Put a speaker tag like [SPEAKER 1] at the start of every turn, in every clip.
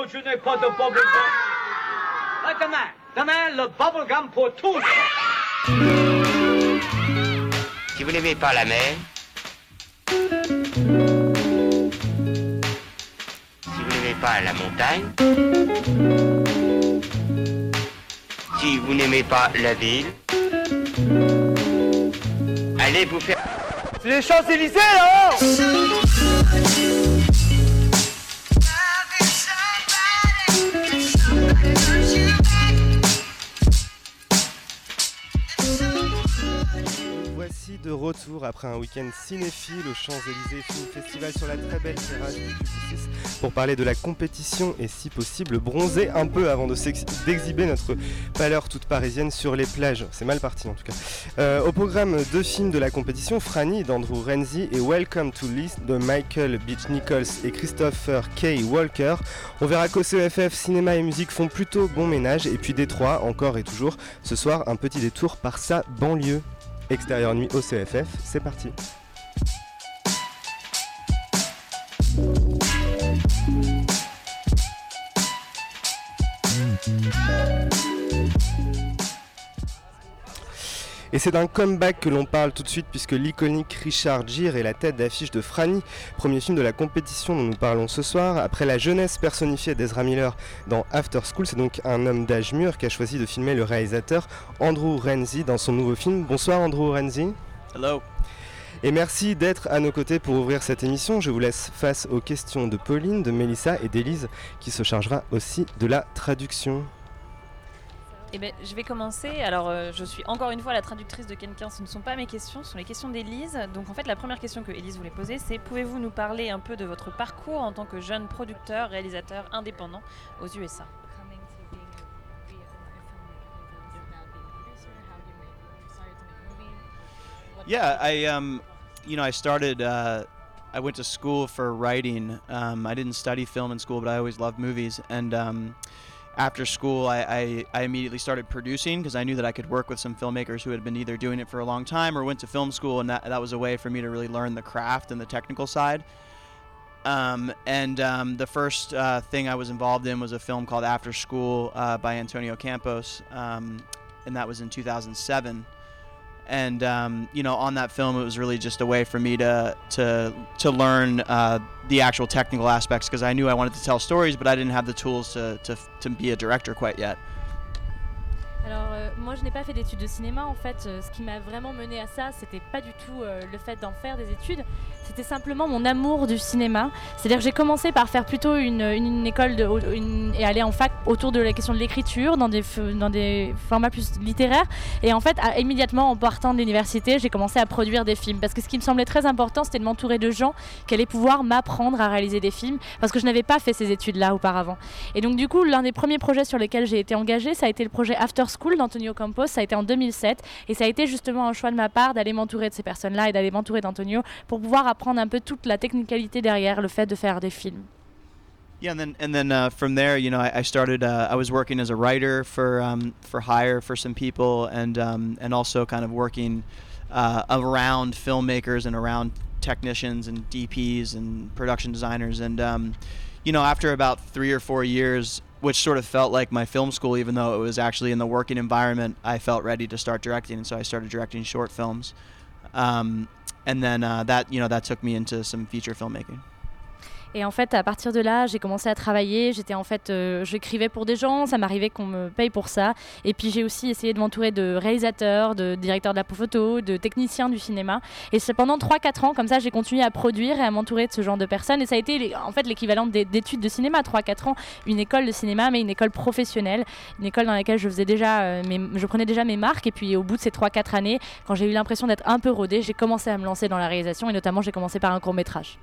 [SPEAKER 1] Non, je n'ai pas de bubblegum. Ah, demain, demain, le bubblegum pour tous.
[SPEAKER 2] Si vous n'aimez pas la mer, si vous n'aimez pas la montagne, si vous n'aimez pas la ville, allez vous faire...
[SPEAKER 1] C'est les Champs-Élysées, là
[SPEAKER 3] Voici de retour après un week-end cinéphile au Champs-Élysées Film Festival sur la très belle terrasse du Publicis pour parler de la compétition et si possible bronzer un peu avant d'exhiber notre pâleur toute parisienne sur les plages. C'est mal parti en tout cas. Euh, au programme deux films de la compétition, Franny d'Andrew Renzi et Welcome to List de Michael Beach Nichols et Christopher K. Walker. On verra qu'au CEFF, cinéma et musique font plutôt bon ménage et puis Détroit, encore et toujours, ce soir un petit détour par sa banlieue. Extérieur nuit au CFF, c'est parti. Et c'est d'un comeback que l'on parle tout de suite puisque l'iconique Richard Gere est la tête d'affiche de Franny, premier film de la compétition dont nous parlons ce soir. Après la jeunesse personnifiée d'Ezra Miller dans After School, c'est donc un homme d'âge mûr qui a choisi de filmer le réalisateur Andrew Renzi dans son nouveau film. Bonsoir Andrew Renzi.
[SPEAKER 4] Hello.
[SPEAKER 3] Et merci d'être à nos côtés pour ouvrir cette émission. Je vous laisse face aux questions de Pauline, de Mélissa et d'Élise qui se chargera aussi de la traduction.
[SPEAKER 5] Eh ben, je vais commencer. Alors, euh, je suis encore une fois la traductrice de quelqu'un. Ce ne sont pas mes questions, ce sont les questions d'Élise. Donc, en fait, la première question que Élise voulait poser, c'est pouvez-vous nous parler un peu de votre parcours en tant que jeune producteur, réalisateur indépendant aux USA
[SPEAKER 4] Yeah, I um, you know, I started. Uh, I went to school for writing. Um, I didn't study film in school, but I always loved movies. And um, after school, I, I, I immediately started producing because I knew that I could work with some filmmakers who had been either doing it for a long time or went to film school, and that that was a way for me to really learn the craft and the technical side. Um, and um, the first uh, thing I was involved in was a film called After School uh, by Antonio Campos, um, and that was in 2007 and um, you know on that film it was really just a way for me to to to learn uh, the actual technical aspects because I knew I wanted to tell stories but I didn't have the tools to, to, to be a director quite yet.
[SPEAKER 6] Alors euh, moi je n'ai pas fait d'études de cinéma en fait, Euh, ce qui m'a vraiment mené à ça, c'était pas du tout euh, le fait d'en faire des études, c'était simplement mon amour du cinéma. C'est-à-dire que j'ai commencé par faire plutôt une, école et aller en fac autour de la question de l'écriture, dans des, formats plus littéraires. Et en fait, immédiatement en partant de l'université, j'ai commencé à produire des films. Parce que ce qui me semblait très important, c'était de m'entourer de gens qui allaient pouvoir m'apprendre à réaliser des films, parce que je n'avais pas fait ces études-là auparavant. Et donc du coup, l'un des premiers projets sur lesquels j'ai été engagée, ça a été le projet After School d'Antonio Campos, ça a été en 2007, et ça a été justement un choix de ma part d'aller m'entourer de ces personnes-là et d'aller m'entourer d'Antonio pour pouvoir apprendre un peu toute la technicalité derrière le fait de faire des films.
[SPEAKER 4] Yeah, and then and then uh, from there, you know, I, I started. Uh, I was working as a writer for um, for hire for some people, and um, and also kind of working uh, around filmmakers and around technicians and DPs and production designers. And um, you know, after about three or four years, which sort of felt like my film school, even though it was actually in the working environment, I felt ready to start directing, and so I started directing short films. Um, and then uh, that you know that took me into some feature filmmaking.
[SPEAKER 6] Et en fait, à partir de là, j'ai commencé à travailler. Euh, j'écrivais pour des gens, ça m'arrivait qu'on me paye pour ça. Et puis j'ai aussi essayé de m'entourer de réalisateurs, de directeurs de la photo, de techniciens du cinéma. Et c'est pendant 3-4 ans, comme ça, j'ai continué à produire et à m'entourer de ce genre de personnes. Et ça a été en fait l'équivalent d'é- d'études de cinéma, 3-4 ans, une école de cinéma, mais une école professionnelle, une école dans laquelle je faisais déjà, euh, je prenais déjà mes marques. Et puis au bout de ces 3-4 années, quand j'ai eu l'impression d'être un peu rodée, j'ai commencé à me lancer dans la réalisation et notamment j'ai commencé par un court métrage.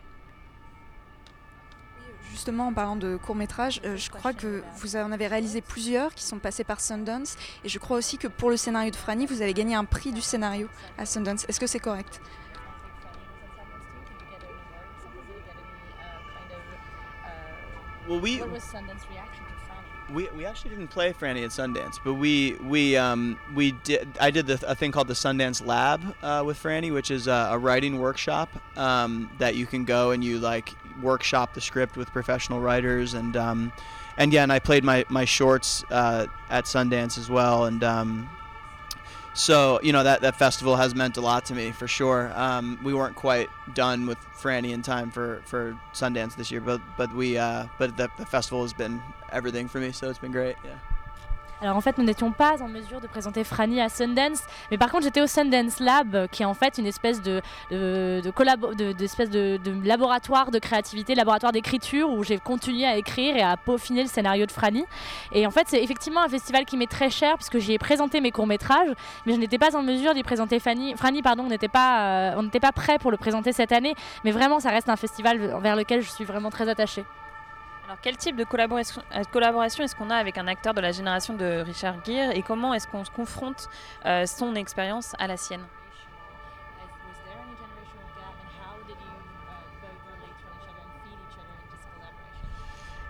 [SPEAKER 7] Justement, en parlant de court métrage, je crois que vous en avez réalisé plusieurs qui sont passés par Sundance. Et je crois aussi que pour le scénario de Franny, vous avez gagné un prix du scénario à Sundance. Est-ce que c'est correct?
[SPEAKER 4] Well, we we, we actually didn't play Franny at Sundance, but we we um, we did. I did the, a thing called the Sundance Lab uh, with Franny, which is a, a writing workshop um, that you can go and you like workshop the script with professional writers and um, and yeah, and I played my my shorts uh, at Sundance as well, and um, so you know that that festival has meant a lot to me for sure. Um, we weren't quite done with Franny in time for for Sundance this year, but but we uh, but the, the festival has been everything for me, so it's been great. Yeah.
[SPEAKER 6] Alors en fait, nous n'étions pas en mesure de présenter Franny à Sundance, mais par contre, j'étais au Sundance Lab, euh, qui est en fait une espèce de, de, de, de, laboratoire de créativité, laboratoire d'écriture, où j'ai continué à écrire et à peaufiner le scénario de Franny. Et en fait, c'est effectivement un festival qui m'est très cher, puisque j'y ai présenté mes courts-métrages, mais je n'étais pas en mesure d'y présenter Fanny. Franny. Pardon, on n'était pas, euh, pas prêt pour le présenter cette année, mais vraiment, ça reste un festival vers lequel je suis vraiment très attachée.
[SPEAKER 5] Alors, quel type de collaboration, euh, collaboration est-ce qu'on a avec un acteur de la génération de Richard Gere et comment est-ce qu'on se confronte euh, son expérience à la sienne?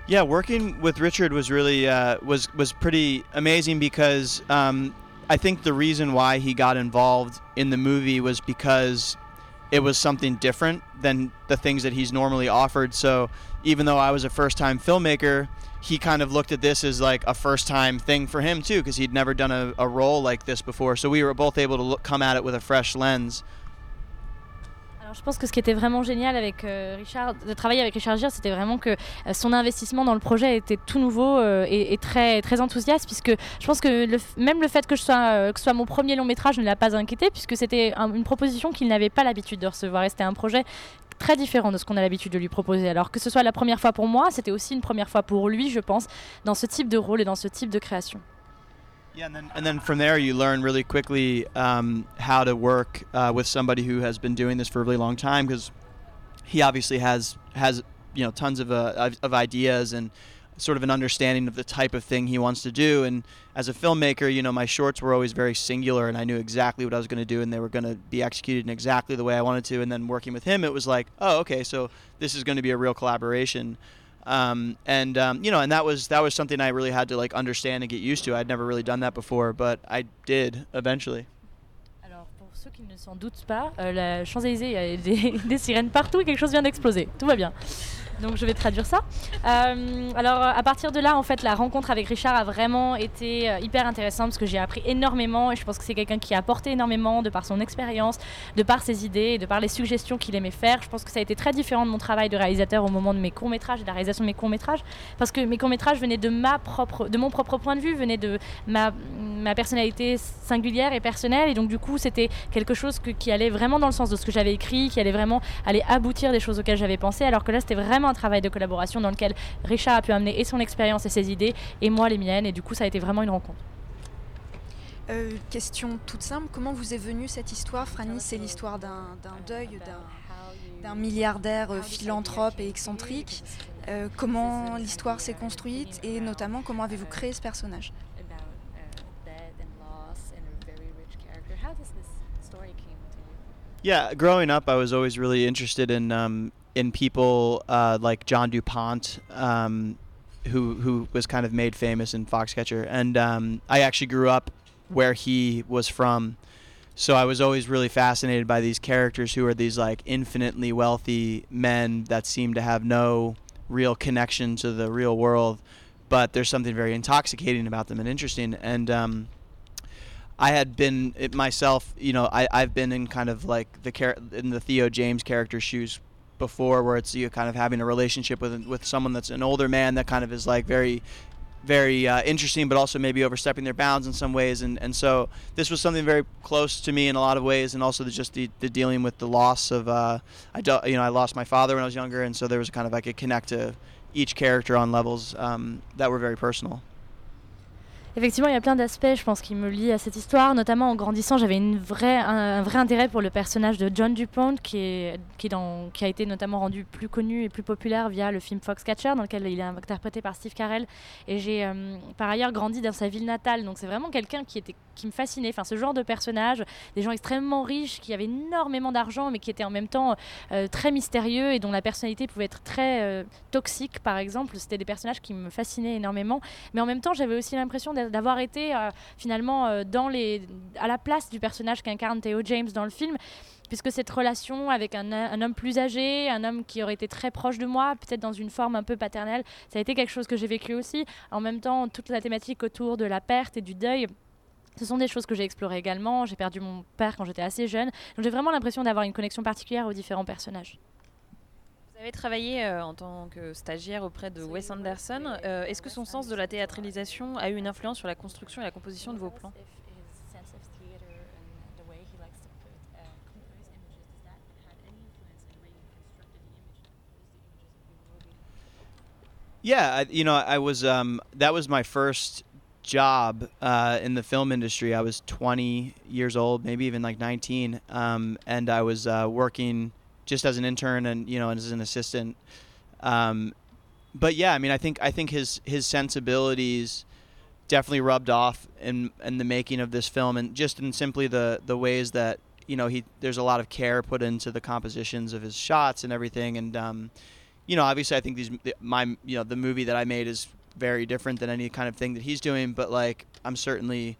[SPEAKER 4] Yeah, working with Richard was really uh, was was pretty amazing because um, I think the reason why he got involved in the movie was because it was something different than the things that he's normally offered. So even though I was a first time filmmaker, he kind of looked at this as like a first time thing for him too, because he'd never done a, a, role like this before. So we were both able to look, come at it with a fresh lens.
[SPEAKER 6] Je pense que ce qui était vraiment génial avec euh, Richard, de travailler avec Richard Gere, c'était vraiment que euh, son investissement dans le projet était tout nouveau euh, et, très, enthousiaste, puisque je pense que même le fait que ce soit mon premier long métrage ne l'a pas inquiété, puisque c'était une proposition qu'il n'avait pas l'habitude de recevoir. Et c'était un projet très différent de ce qu'on a l'habitude de lui proposer. Alors que ce soit la première fois pour moi, c'était aussi une première fois pour lui, je pense, dans ce type de rôle et dans ce type de création.
[SPEAKER 4] Yeah, and then, and then from there you learn really quickly um, how to work uh, with somebody who has been doing this for a really long time because he obviously has has you know tons of uh, of ideas and sort of an understanding of the type of thing he wants to do. And as a filmmaker, you know, my shorts were always very singular, and I knew exactly what I was going to do, and they were going to be executed in exactly the way I wanted to. And then working with him, it was like, oh, okay, so this is going to be a real collaboration. Um, and um, you know, and that was that was something I really had to like understand and get used to. I'd never really done that before, but I did eventually.
[SPEAKER 6] Ceux qui ne s'en doutent pas, euh, la Champs-Élysées, il y a des, des sirènes partout et quelque chose vient d'exploser. Tout va bien. Donc je vais traduire ça. Euh, alors à partir de là, en fait, la rencontre avec Richard a vraiment été euh, hyper intéressante parce que j'ai appris énormément et je pense que c'est quelqu'un qui a apporté énormément de par son expérience, de par ses idées, de par les suggestions qu'il aimait faire. Je pense que ça a été très différent de mon travail de réalisateur au moment de mes courts métrages et de la réalisation de mes courts métrages parce que mes courts métrages venaient de ma propre, de mon propre point de vue, venaient de ma, ma personnalité singulière et personnelle et donc du coup c'était quelque chose qui allait vraiment dans le sens de ce que j'avais écrit, qui allait vraiment aller aboutir des choses auxquelles j'avais pensé alors que là c'était vraiment un travail de collaboration dans lequel Richard a pu amener et son expérience et ses idées, et moi les miennes, et du coup ça a été vraiment une rencontre.
[SPEAKER 7] Euh, question toute simple, comment vous est venue cette histoire Franny? C'est l'histoire d'un deuil, d'un milliardaire euh, philanthrope et excentrique. Euh, comment l'histoire s'est construite et notamment comment avez-vous créé ce personnage?
[SPEAKER 4] Yeah, growing up, I was always really interested in um, in people uh, like John Dupont, um, who who was kind of made famous in Foxcatcher, and um, I actually grew up where he was from. So I was always really fascinated by these characters who are these like infinitely wealthy men that seem to have no real connection to the real world, but there's something very intoxicating about them and interesting. And um, I had been myself, you know, I, I've been in kind of like the char- in the Theo James character shoes before where it's you kind of having a relationship with with someone that's an older man that kind of is like very very uh, interesting but also maybe overstepping their bounds in some ways. And, and so this was something very close to me in a lot of ways and also the, just the, the dealing with the loss of uh, I do, you know I lost my father when I was younger and so there was kind of like a connect to each character on levels um, that were very personal
[SPEAKER 6] Effectivement, il y a plein d'aspects, je pense, qui me lient à cette histoire. Notamment en grandissant, j'avais une vraie, un, vrai intérêt pour le personnage de John Dupont, qui, est, qui, a été notamment rendu plus connu et plus populaire via le film Foxcatcher, dans lequel il est interprété par Steve Carell. Et j'ai euh, par ailleurs grandi dans sa ville natale, donc c'est vraiment quelqu'un qui, qui me fascinait. Enfin, ce genre de personnage, des gens extrêmement riches, qui avaient énormément d'argent, mais qui étaient en même temps euh, très mystérieux et dont la personnalité pouvait être très euh, toxique, par exemple. C'était des personnages qui me fascinaient énormément. Mais en même temps, j'avais aussi l'impression d'être d'avoir été euh, finalement euh, à la place du personnage qu'incarne Theo James dans le film puisque cette relation avec un, un, homme plus âgé, un homme qui aurait été très proche de moi, peut-être dans une forme un peu paternelle, ça a été quelque chose que j'ai vécu aussi. En même temps, toute la thématique autour de la perte et du deuil. Ce sont des choses que j'ai explorées également. J'ai perdu mon père quand j'étais assez jeune. Donc j'ai vraiment l'impression d'avoir une connexion particulière aux différents personnages.
[SPEAKER 5] Vous avez travaillé euh, en tant que stagiaire auprès de Wes Anderson. Euh, Est-ce que son sens de la théâtralisation a eu une influence sur la construction et la composition de vos plans?
[SPEAKER 4] Yeah, I, you know, I was um, that was my first job uh, in the film industry. I was 20 years old, maybe even like 19, um, and I was uh, working just as an intern and you know as an assistant. Um, but yeah, I mean, I think I think his his sensibilities definitely rubbed off in in the making of this film, and just in simply the the ways that you know he there's a lot of care put into the compositions of his shots and everything, and um, you know, obviously, I think these my you know the movie that I made is very different than any kind of thing that he's doing, but like I'm certainly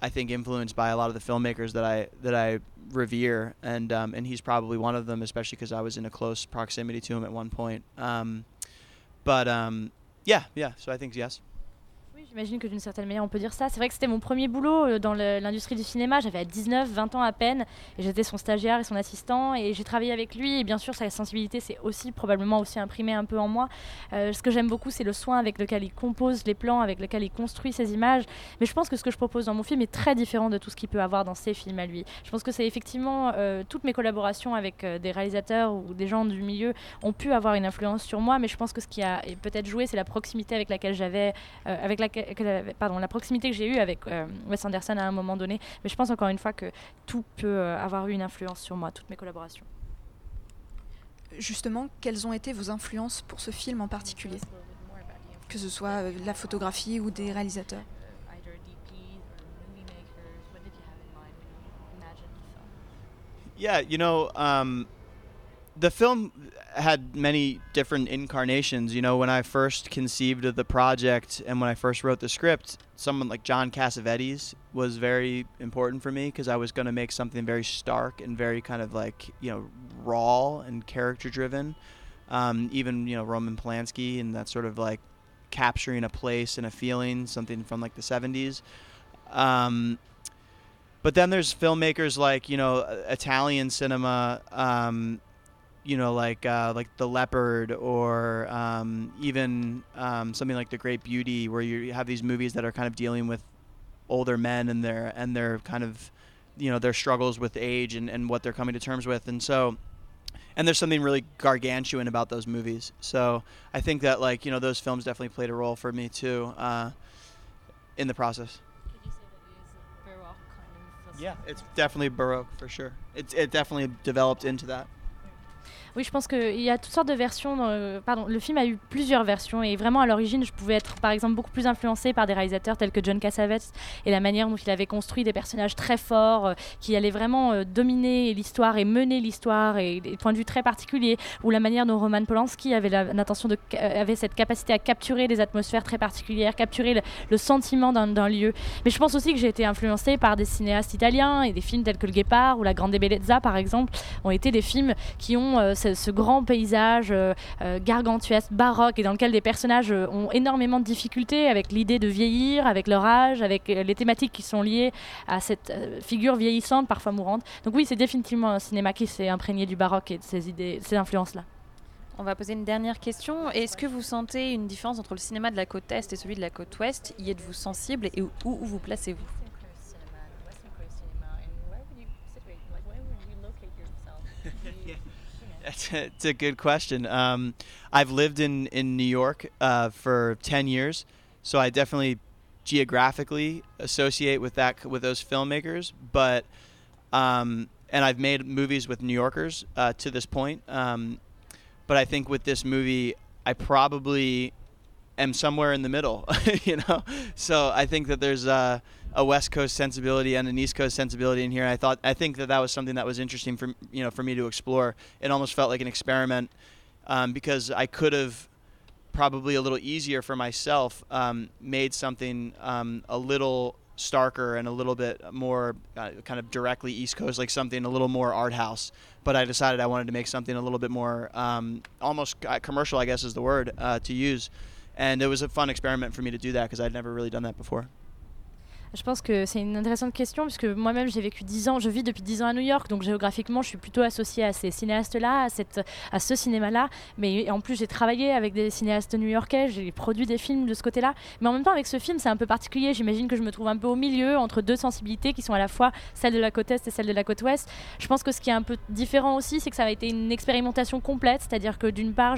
[SPEAKER 4] I think influenced by a lot of the filmmakers that I that I revere, and um, and he's probably one of them, especially because I was in a close proximity to him at one point. Um, but um, yeah, yeah. So I think yes.
[SPEAKER 6] J'imagine que d'une certaine manière on peut dire ça. C'est vrai que c'était mon premier boulot euh, dans l'industrie du cinéma. J'avais 19, 20 ans à peine et j'étais son stagiaire et son assistant et j'ai travaillé avec lui et bien sûr sa sensibilité s'est aussi probablement aussi imprimée un peu en moi. Euh, ce que j'aime beaucoup c'est le soin avec lequel il compose les plans, avec lequel il construit ses images. Mais je pense que ce que je propose dans mon film est très différent de tout ce qu'il peut avoir dans ses films à lui. Je pense que c'est effectivement euh, toutes mes collaborations avec des réalisateurs ou des gens du milieu ont pu avoir une influence sur moi, mais je pense que ce qui a peut-être joué c'est la proximité avec laquelle j'avais, avec laquelle que la, pardon, la proximité que j'ai eue avec euh, Wes Anderson à un moment donné. Mais je pense encore une fois que tout peut euh, avoir eu une influence sur moi, toutes mes collaborations.
[SPEAKER 7] Justement, quelles ont été vos influences pour ce film en particulier? Que ce soit euh, la photographie ou des réalisateurs?
[SPEAKER 4] Yeah, you know, um, the film had many different incarnations. You know, when I first conceived of the project and when I first wrote the script, someone like John Cassavetes was very important for me because I was going to make something very stark and very kind of like, you know, raw and character driven. Um, even, you know, Roman Polanski and that sort of like capturing a place and a feeling, something from like the 70s. Um, but then there's filmmakers like, you know, Italian cinema. Um, you know, like uh, like the leopard, or um, even um, something like the Great Beauty, where you have these movies that are kind of dealing with older men and their and their kind of you know their struggles with age and, and what they're coming to terms with, and so and there's something really gargantuan about those movies. So I think that like you know those films definitely played a role for me too uh, in the process. Yeah, it's definitely baroque for sure. It's it definitely developed into that.
[SPEAKER 6] Oui, je pense qu'il y a toutes sortes de versions. Pardon, le film a eu plusieurs versions et vraiment à l'origine, je pouvais être par exemple beaucoup plus influencée par des réalisateurs tels que John Cassavetes et la manière dont il avait construit des personnages très forts euh, qui allaient vraiment euh, dominer l'histoire et mener l'histoire et des points de vue très particuliers ou la manière dont Roman Polanski avait l'intention de euh, avait cette capacité à capturer des atmosphères très particulières, capturer le, le sentiment d'un lieu. Mais je pense aussi que j'ai été influencée par des cinéastes italiens et des films tels que Le Guépard ou La Grande Bellezza par exemple ont été des films qui ont ce, grand paysage euh, euh, gargantuesque, baroque, et dans lequel des personnages euh, ont énormément de difficultés avec l'idée de vieillir, avec leur âge, avec les thématiques qui sont liées à cette figure vieillissante, parfois mourante. Donc oui, c'est définitivement un cinéma qui s'est imprégné du baroque et de ces idées, ces influences-là.
[SPEAKER 5] On va poser une dernière question. Est-ce que vous sentez une différence entre le cinéma de la côte est et celui de la côte ouest? Y êtes-vous sensible et où vous placez-vous?
[SPEAKER 4] It's a, good question. Um, I've lived in in New York uh, for ten years, so I definitely geographically associate with that with those filmmakers. But um, and I've made movies with New Yorkers uh, to this point. Um, but I think with this movie, I probably am somewhere in the middle. you know, so I think that there's. Uh, a West Coast sensibility and an East Coast sensibility in here. And I thought I think that that was something that was interesting for you know for me to explore. It almost felt like an experiment um, because I could have probably a little easier for myself um, made something um, a little starker and a little bit more uh, kind of directly East Coast, like something a little more art house. But I decided I wanted to make something a little bit more um, almost uh, commercial, I guess is the word uh, to use. And it was a fun experiment for me to do that because I'd never really done that before.
[SPEAKER 6] Je pense que c'est une intéressante question puisque moi-même j'ai vécu 10 ans, je vis depuis 10 ans à New York, donc géographiquement je suis plutôt associée à ces cinéastes-là, à, cette, à ce cinéma-là. Mais en plus j'ai travaillé avec des cinéastes new-yorkais, j'ai produit des films de ce côté-là. Mais en même temps avec ce film c'est un peu particulier, j'imagine que je me trouve un peu au milieu entre deux sensibilités qui sont à la fois celle de la côte est et celle de la côte ouest. Je pense que ce qui est un peu différent aussi c'est que ça a été une expérimentation complète, c'est-à-dire que d'une part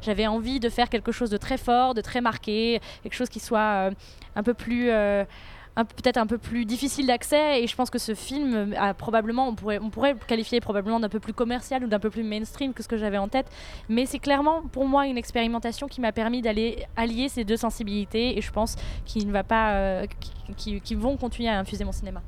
[SPEAKER 6] j'avais envie de faire quelque chose de très fort, de très marqué, quelque chose qui soit euh, un peu plus... Euh, peut-être un peu plus difficile d'accès. Et je pense que ce film a probablement on pourrait on pourrait qualifier probablement d'un peu plus commercial ou d'un peu plus mainstream que ce que j'avais en tête. Mais c'est clairement pour moi une expérimentation qui m'a permis d'aller allier ces deux sensibilités. Et je pense qu'il ne va pas euh, qui vont continuer à infuser mon cinéma.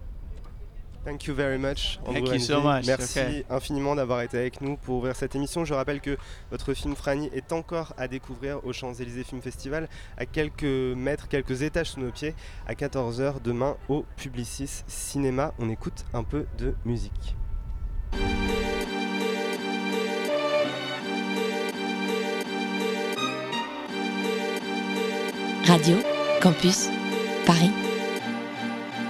[SPEAKER 3] Thank you very much.
[SPEAKER 4] Thank you so much.
[SPEAKER 3] Merci infiniment d'avoir été avec nous pour ouvrir cette émission. Je rappelle que votre film Franny est encore à découvrir au Champs-Élysées Film Festival, à quelques mètres, quelques étages sous nos pieds, à 14h demain au Publicis Cinéma. On écoute un peu de musique.
[SPEAKER 8] Radio Campus Paris.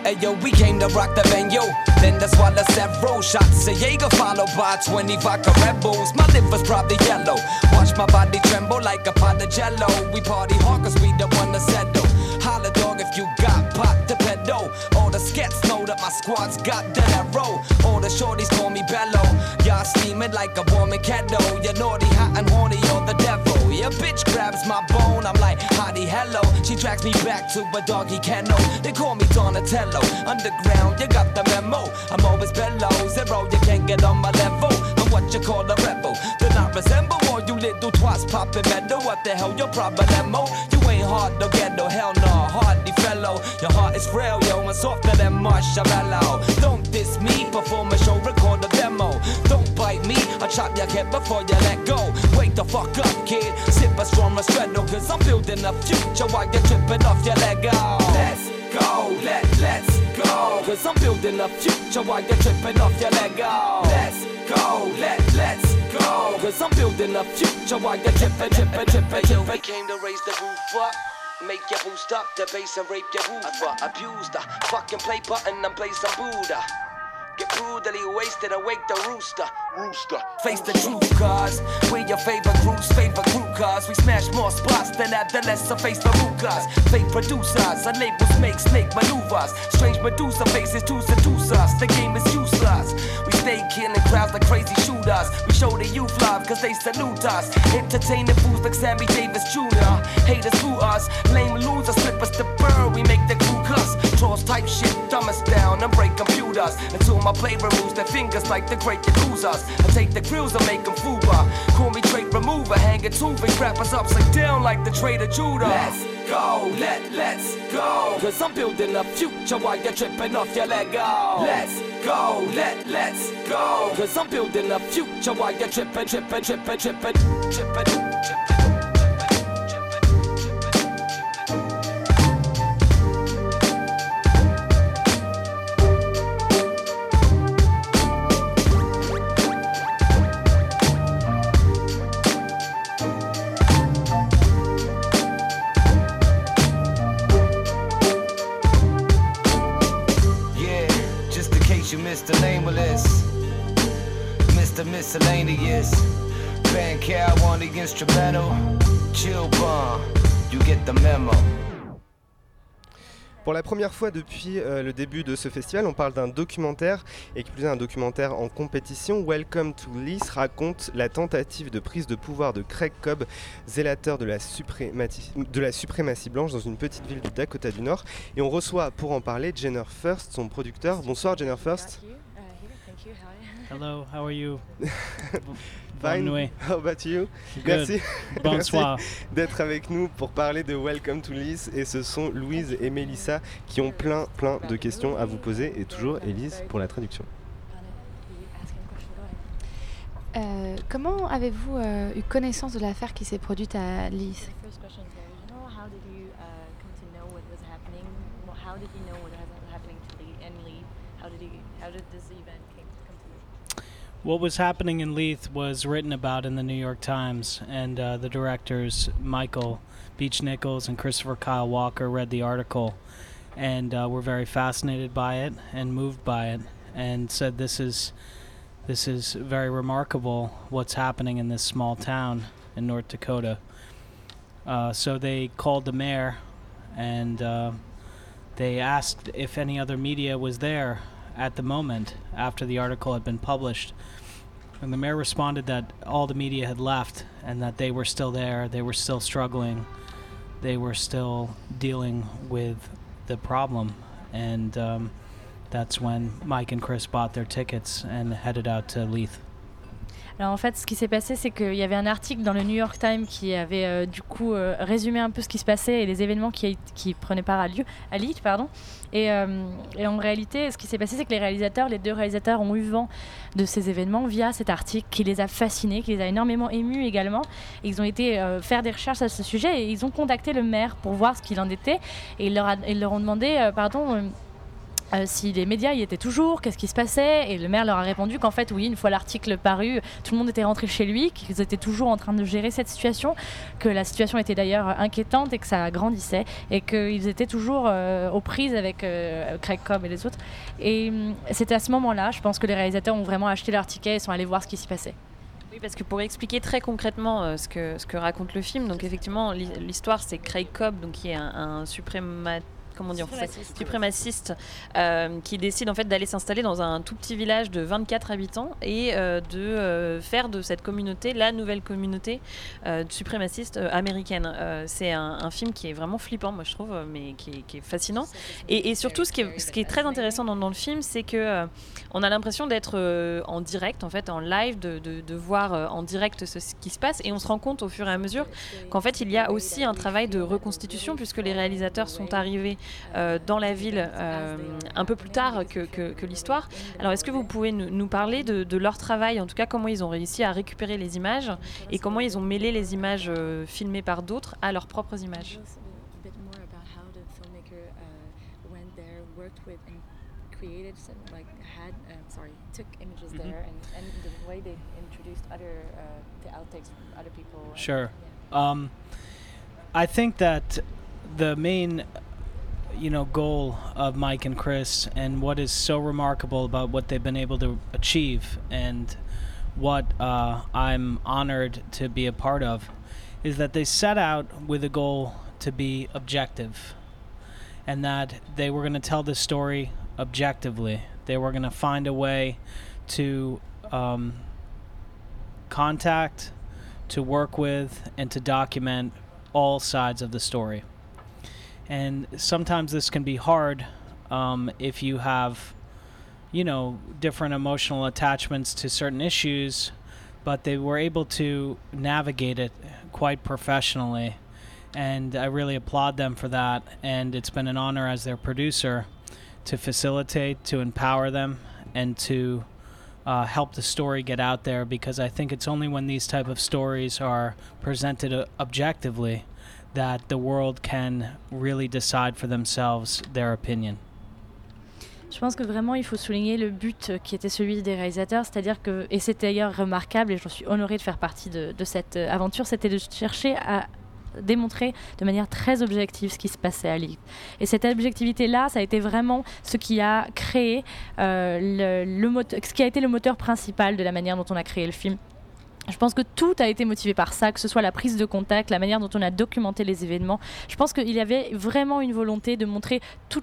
[SPEAKER 9] Hey yo, we came to rock the venue. Then why the several shots of Jaeger followed by 20 vodka Red Bulls. My liver's probably yellow. Watch my body tremble like a pot of jello. We party hard cause we the one to settle. Holla dog if you got pot to pedal. All the skets know that my squad's got that arrow. All the shorties call me bellow. Y'all steaming like a warm kettle. You're naughty, hot and horny, you're the devil. Your bitch grabs my bone, I'm like, hottie, hello. She drags me back to a doggy kennel. They call me Donatello. Underground, you got the memo. I'm always below zero, you can't get on my level. I'm what you call a rebel. Do not resemble all you little twats popping metal. What the hell, your problemo? You ain't hard to get no hell no, hardy fellow. Your heart is frail, yo, and softer than marshmallow. Don't diss me, perform a show, record a demo. Don't bite me, I chop your head before you let go. Wake the fuck up, kid. Sip a strong Restretto, cause I'm building a future while you're tripping off your Lego. Let's go, let, let's go. Cause I'm building a future while you're tripping off your Lego. Let's go, let, let's go. Cause I'm building a future while you're tripping, tripping, tripping, tripping. We came to raise the roof up. Make you boost up the bass and rape your woofer. Abuse the fucking play button and play some Buddha. Get brutally wasted, awake the rooster. Rooster. Face the truth, cuz. We your favorite group's favorite group, cuz. We smash more spots than adolescent face the root cuz. Fake producers, our labels make snake maneuvers. Strange Medusa faces to seduce us. The game is useless. We stay killing crowds like crazy shooters. We show the youth love, cause they salute us. Entertaining fools like Sammy Davis Jr. Haters fool us. Lame losers slip us the bird. We make the crew cuss. Trolls type shit, dumb us down and break computers. Until my play removes their fingers like the great Yakuzas. I take the grills and make them fuba. Call me trait remover, hang it two big rappers upside down like the Trader Judah. Let's go, let, let's go. Cause I'm building a future while you're tripping off your Lego. Let's go, let, let's go. Cause I'm building a future while you're tripping, tripping, tripping, tripping, tripping, tripping.
[SPEAKER 3] Première fois depuis euh, le début de ce festival, on parle d'un documentaire, et qui plus est un documentaire en compétition. Welcome to Lease raconte la tentative de prise de pouvoir de Craig Cobb, zélateur de la, suprématie, de la suprématie blanche dans une petite ville du Dakota du Nord. Et on reçoit pour en parler Jenner First, son producteur. Bonsoir Jenner First.
[SPEAKER 10] Hello, how are you?
[SPEAKER 3] Fine.
[SPEAKER 10] Bonne nuit.
[SPEAKER 3] How about you?
[SPEAKER 10] Good.
[SPEAKER 3] Merci.
[SPEAKER 10] Bonsoir.
[SPEAKER 3] Merci d'être avec nous pour parler de Welcome to Lise. Et ce sont Louise et Mélissa qui ont plein, plein de questions à vous poser. Et toujours Élise pour la traduction.
[SPEAKER 11] Euh, comment avez-vous euh, eu connaissance de l'affaire qui s'est produite à Lys
[SPEAKER 10] What was happening
[SPEAKER 11] in Leith was written about in the New York Times, and uh, the directors Michael Beach Nichols and Christopher Kyle Walker read the article and uh, were very fascinated by it and moved by it, and said this is this is very remarkable what's happening in this small town in North Dakota. Uh, so they called the mayor and uh, they asked if any other media was there at the moment after the article had been published. And the mayor responded that all the media had left and that they were still there, they were still struggling, they were still dealing with the problem. And um, that's when Mike and Chris bought their tickets and headed out to Leith.
[SPEAKER 6] Alors en fait, ce qui s'est passé, c'est qu'il y avait un article dans le New York Times qui avait euh, du coup euh, résumé un peu ce qui se passait et les événements qui, prenaient part à, lieu, à Leith, pardon. Et, euh, et, en réalité, ce qui s'est passé, c'est que les réalisateurs, les deux réalisateurs, ont eu vent de ces événements via cet article qui les a fascinés, qui les a énormément émus également. Ils ont été faire des recherches à ce sujet et ils ont contacté le maire pour voir ce qu'il en était. Et ils leur, ils leur ont demandé, pardon euh, si les médias y étaient toujours, qu'est-ce qui se passait. Et le maire leur a répondu qu'en fait, oui, une fois l'article paru, tout le monde était rentré chez lui, qu'ils étaient toujours en train de gérer cette situation, que la situation était d'ailleurs inquiétante et que ça grandissait, et qu'ils étaient toujours euh, aux prises avec euh, Craig Cobb et les autres. Et euh, c'était à ce moment-là, je pense que les réalisateurs ont vraiment acheté leur ticket et sont allés voir ce qui s'y passait.
[SPEAKER 5] Oui, parce que pour expliquer très concrètement euh, ce, que, ce que raconte le film, donc effectivement, l'histoire, c'est Craig Cobb, donc, qui est un, un suprémat comment dire, suprémaciste, suprémaciste euh, qui décide en fait d'aller s'installer dans un tout petit village de 24 habitants et euh, de euh, faire de cette communauté la nouvelle communauté suprémaciste américaine. c'est un, un, film qui est vraiment flippant, moi je trouve, mais qui est, qui est fascinant. Et, et, surtout, ce qui est, ce qui est très intéressant dans, dans le film, c'est que on a l'impression d'être en direct, en fait, en live, de, de, de voir en direct ce, ce, qui se passe, et on se rend compte au fur et à mesure qu'en fait il y a aussi un travail de reconstitution puisque les réalisateurs sont arrivés dans la ville euh, un peu plus tard que, l'histoire. Alors est-ce que vous pouvez nous, parler de, leur travail, en tout cas comment ils ont réussi à récupérer les images et comment ils ont mêlé les images euh, filmées par d'autres à leurs propres images?
[SPEAKER 11] Sure um, I think that the main you know goal of Mike and Chris and what is so remarkable about what they've been able to achieve and what uh, I'm honored to be a part of is that they set out with a goal to be objective and that they were going to tell this story objectively. They were going to find a way to um, contact to work with and to document all sides of the story and sometimes this can be hard um, if you have you know different emotional attachments to certain issues but they were able to navigate it quite professionally. And I really applaud them for that. And it's been an honor as their producer to facilitate to empower them and to uh, help the story get out there because I think it's only when these type of stories are presented uh, objectively that the world can really decide for themselves their opinion.
[SPEAKER 6] Je pense que vraiment il faut souligner le but qui était celui des réalisateurs, c'est-à-dire que, et c'est d'ailleurs remarquable, et j'en suis honorée de faire partie de, cette aventure, c'était de chercher à démontrer de manière très objective ce qui se passait à Lille. Et cette objectivité-là, ça a été vraiment ce qui a créé euh, le moteur, ce qui a été le moteur principal de la manière dont on a créé le film. Je pense que tout a été motivé par ça, que ce soit la prise de contact, la manière dont on a documenté les événements. Je pense qu'il y avait vraiment une volonté de montrer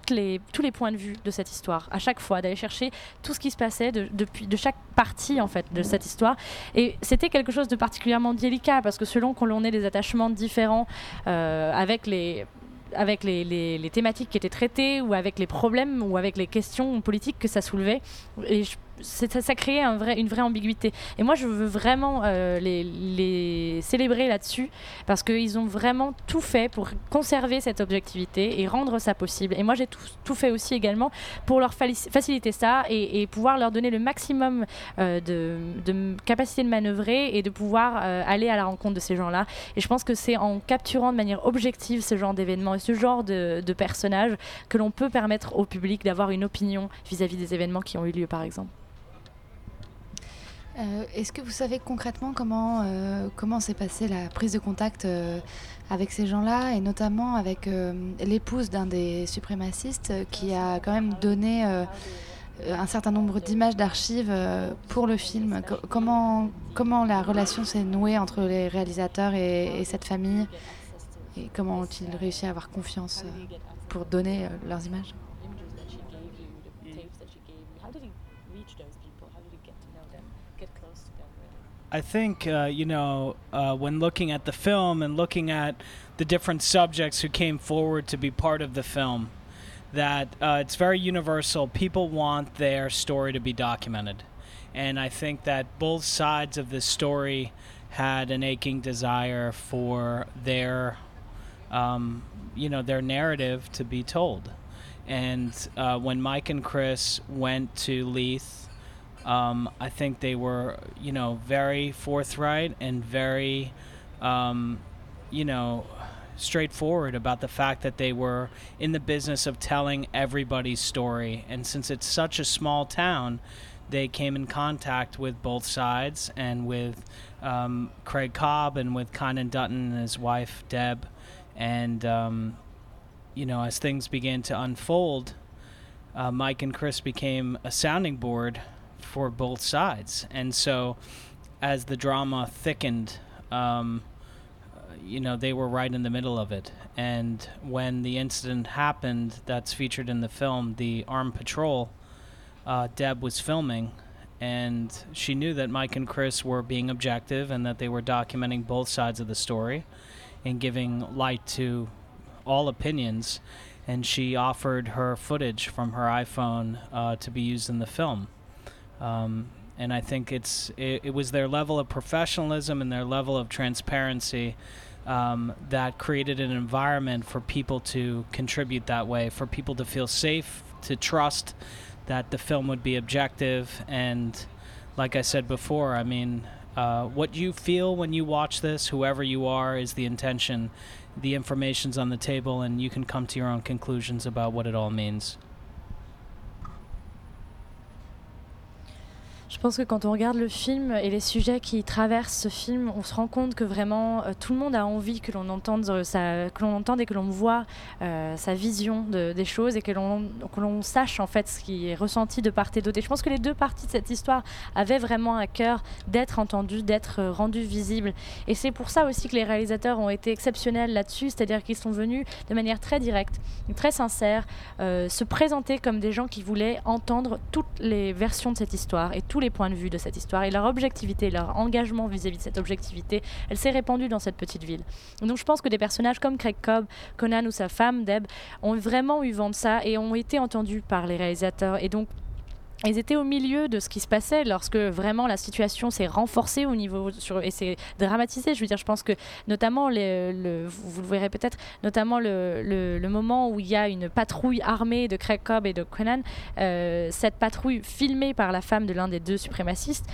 [SPEAKER 6] les, tous les points de vue de cette histoire, à chaque fois, d'aller chercher tout ce qui se passait de, de chaque partie en fait de cette histoire. Et c'était quelque chose de particulièrement délicat parce que selon qu'on ait des attachements différents euh, avec les avec les, les, thématiques qui étaient traitées ou avec les problèmes ou avec les questions politiques que ça soulevait. Ça, ça créait une vraie ambiguïté. Et moi, je veux vraiment euh, les, célébrer là-dessus parce qu'ils ont vraiment tout fait pour conserver cette objectivité et rendre ça possible. Et moi, j'ai tout, fait aussi également pour leur faciliter ça et, pouvoir leur donner le maximum euh, de, capacité de manœuvrer et de pouvoir euh, aller à la rencontre de ces gens-là. Et je pense que c'est en capturant de manière objective ce genre d'événements et ce genre de, de personnages que l'on peut permettre au public d'avoir une opinion vis-à-vis des événements qui ont eu lieu, par exemple.
[SPEAKER 12] Euh, Est-ce que vous savez concrètement comment euh, comment s'est passée la prise de contact euh, avec ces gens-là et notamment avec l'épouse d'un des suprémacistes qui a quand même donné un certain nombre d'images d'archives pour le film? Co- comment la relation s'est nouée entre les réalisateurs et, et cette famille? Et comment ont-ils réussi à avoir confiance pour donner leurs images?
[SPEAKER 11] I think uh, you know uh, when looking at the film and looking at the different subjects who came forward to be part of the film, that uh, it's very universal. People want their story to be documented, and I think that both sides of this story had an aching desire for their, um, you know, their narrative to be told. And uh, when Mike and Chris went to Leith um, I think they were, you know, very forthright and very, um, you know, straightforward about the fact that they were in the business of telling everybody's story. And since it's such a small town, they came in contact with both sides and with um, Craig Cobb and with Conan Dutton and his wife Deb. And, um, you know, as things began to unfold, uh, Mike and Chris became a sounding board for both sides. And so, as the drama thickened, um, you know, they were right in the middle of it. And when the incident happened that's featured in the film, the armed patrol, uh, Deb was filming. And she knew that Mike and Chris were being objective and that they were documenting both sides of the story and giving light to all opinions. And she offered her footage from her iPhone uh, to be used in the film. Um, and I think it's it, it was their level of professionalism and their level of transparency um, that created an environment for people to contribute that way, for people to feel safe, to trust that the film would be objective. And like I said before, I mean, uh, what you feel when you watch this, whoever you are, is the intention. The information's on the table, and you can come to your own conclusions about what it all means.
[SPEAKER 6] Je pense que quand on regarde le film et les sujets qui traversent ce film, on se rend compte que vraiment euh, tout le monde a envie que l'on entende, euh, sa- entende et que l'on voit euh, sa vision de- des choses et que l'on que l'on sache en fait ce qui est ressenti de part et d'autre. Et je pense que les deux parties de cette histoire avaient vraiment à cœur d'être entendues, d'être rendues visibles. Et c'est pour ça aussi que les réalisateurs ont été exceptionnels là-dessus, c'est-à-dire qu'ils sont venus de manière très directe, très sincère, se présenter comme des gens qui voulaient entendre toutes les versions de cette histoire et tous les points de vue de cette histoire. Et leur objectivité, leur engagement vis-à-vis de cette objectivité, elle s'est répandue dans cette petite ville. Donc je pense que des personnages comme Craig Cobb, Conan ou sa femme Deb ont vraiment eu vent de ça et ont été entendus par les réalisateurs. Et donc ils étaient au milieu de ce qui se passait lorsque vraiment la situation s'est renforcée au niveau et s'est dramatisée. Je veux dire, je pense que notamment, vous le verrez peut-être, notamment le moment où il y a une patrouille armée de Craig Cobb et de Conan, euh, cette patrouille filmée par la femme de l'un des deux suprémacistes.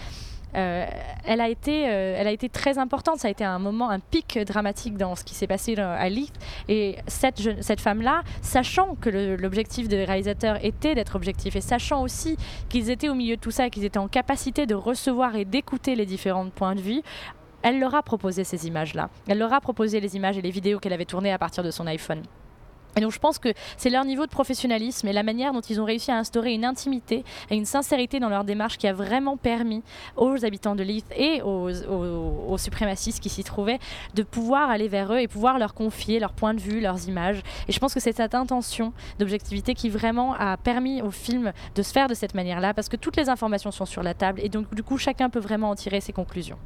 [SPEAKER 6] Euh, elle, a été, euh, elle a été très importante. Ça a été un moment, un pic dramatique dans ce qui s'est passé à Leith. Et cette, cette femme-là, sachant que l'objectif des réalisateurs était d'être objectif et sachant aussi qu'ils étaient au milieu de tout ça, qu'ils étaient en capacité de recevoir et d'écouter les différents points de vue, elle leur a proposé ces images-là. Elle leur a proposé les images et les vidéos qu'elle avait tournées à partir de son iPhone. Et donc je pense que c'est leur niveau de professionnalisme et la manière dont ils ont réussi à instaurer une intimité et une sincérité dans leur démarche qui a vraiment permis aux habitants de Leith et aux, aux- suprémacistes qui s'y trouvaient de pouvoir aller vers eux et pouvoir leur confier leur point de vue, leurs images. Et je pense que c'est cette intention d'objectivité qui vraiment a permis au film de se faire de cette manière-là parce que toutes les informations sont sur la table et donc du coup chacun peut vraiment en tirer ses conclusions.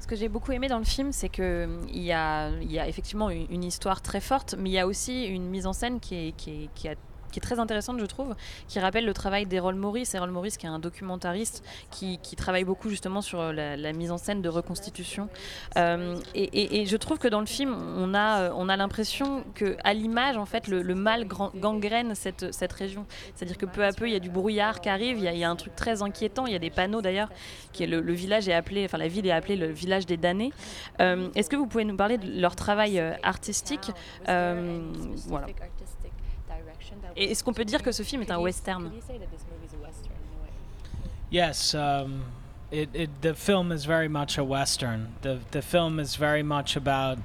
[SPEAKER 5] Ce que j'ai beaucoup aimé dans le film, c'est que hum, il y a, y a effectivement une, histoire très forte, mais il y a aussi une mise en scène qui, est- qui a qui est très intéressante, je trouve, qui rappelle le travail d'Errol Morris. Errol Morris, qui est un documentariste qui, travaille beaucoup justement sur euh, la, mise en scène de reconstitution. Euh, et, je trouve que dans le film, on a, euh, on a l'impression que, à l'image, en fait, le, mal gangrène cette, cette région. C'est-à-dire que peu à peu, il y a du brouillard qui arrive. Il y a, un truc très inquiétant. Il y a des panneaux d'ailleurs, qui est le, village est appelé, enfin la ville est appelée le village des damnés. Est-ce que vous pouvez nous parler de leur travail artistique? Voilà. Et est-ce qu'on peut dire que ce film est un western
[SPEAKER 11] Yes, um, it, it the film is very much a western. The the film is very much about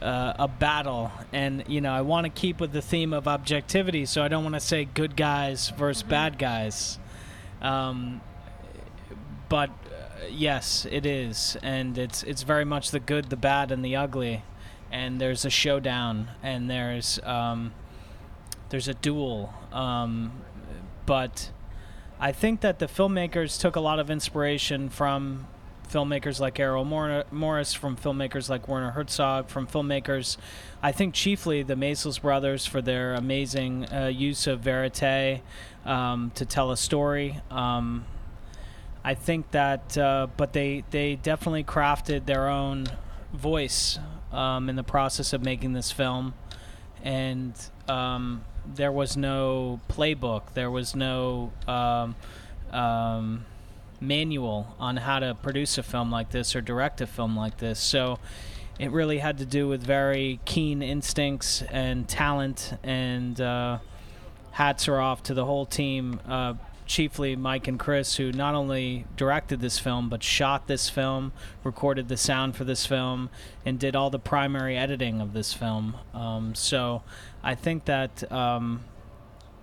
[SPEAKER 11] uh, a battle, and you know I want to keep with the theme of objectivity, so I don't want to say good guys versus bad guys. Um, but uh, yes, it is, and it's it's very much the good, the bad, and the ugly. And there's a showdown, and there's um, there's a duel, um, but I think that the filmmakers took a lot of inspiration from filmmakers like Errol Mor- Morris, from filmmakers like Werner Herzog, from filmmakers, I think chiefly the Maisels brothers for their amazing uh, use of verite um, to tell a story. Um, I think that, uh, but they they definitely crafted their own voice um, in the process of making this film, and um, there was no playbook. There was no um, um, manual on how to produce a film like this or direct a film like this. So it really had to do with very keen instincts and talent. And uh, hats are off to the whole team. Uh, chiefly Mike and Chris, who not only directed this film but shot this film, recorded the sound for this film, and did all the primary editing of this film. Um, so I think that um,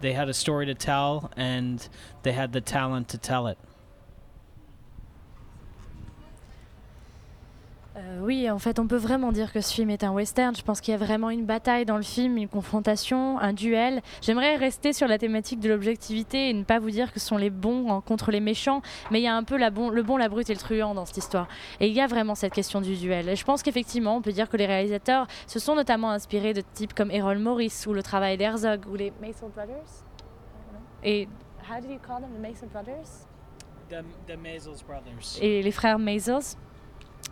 [SPEAKER 11] they had a story to tell and they had the talent to tell it.
[SPEAKER 6] Euh, oui, en fait, on peut vraiment dire que ce film est un western. Je pense qu'il y a vraiment une bataille dans le film, une confrontation, un duel. J'aimerais rester sur la thématique de l'objectivité et ne pas vous dire que ce sont les bons contre les méchants, mais il y a un peu la bon, le bon, la brute et le truand dans cette histoire. Et il y a vraiment cette question du duel. Et je pense qu'effectivement, on peut dire que les réalisateurs se sont notamment inspirés de types comme Errol Morris ou le travail d'Herzog ou les Mason Brothers. Et how do you call them, the Mason Brothers?
[SPEAKER 11] The, the brothers.
[SPEAKER 6] et les frères Maisels.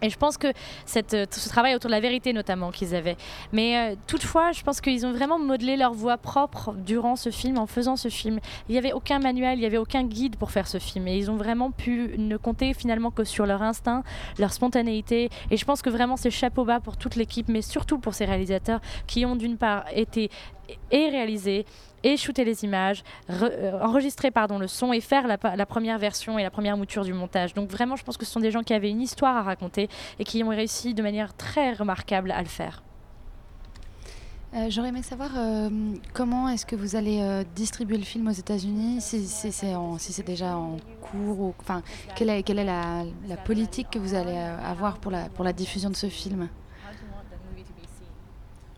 [SPEAKER 6] Et je pense que euh, ce travail autour de la vérité notamment qu'ils avaient. Mais euh, toutefois, je pense qu'ils ont vraiment modelé leur voix propre durant ce film, en faisant ce film. Il n'y avait aucun manuel, il n'y avait aucun guide pour faire ce film. Et ils ont vraiment pu ne compter finalement que sur leur instinct, leur spontanéité. Et je pense que vraiment c'est chapeau bas pour toute l'équipe, mais surtout pour ces réalisateurs qui ont d'une part été et réalisés et shooter les images, euh, enregistrer pardon, le son et faire la, première version et la première mouture du montage. Donc vraiment, je pense que ce sont des gens qui avaient une histoire à raconter et qui ont réussi de manière très remarquable à le faire.
[SPEAKER 12] Euh, J'aurais aimé savoir euh, comment est-ce que vous allez euh, distribuer le film aux États-Unis, si, c'est déjà en cours, ou quelle est, la, politique que vous allez avoir pour la diffusion de ce film?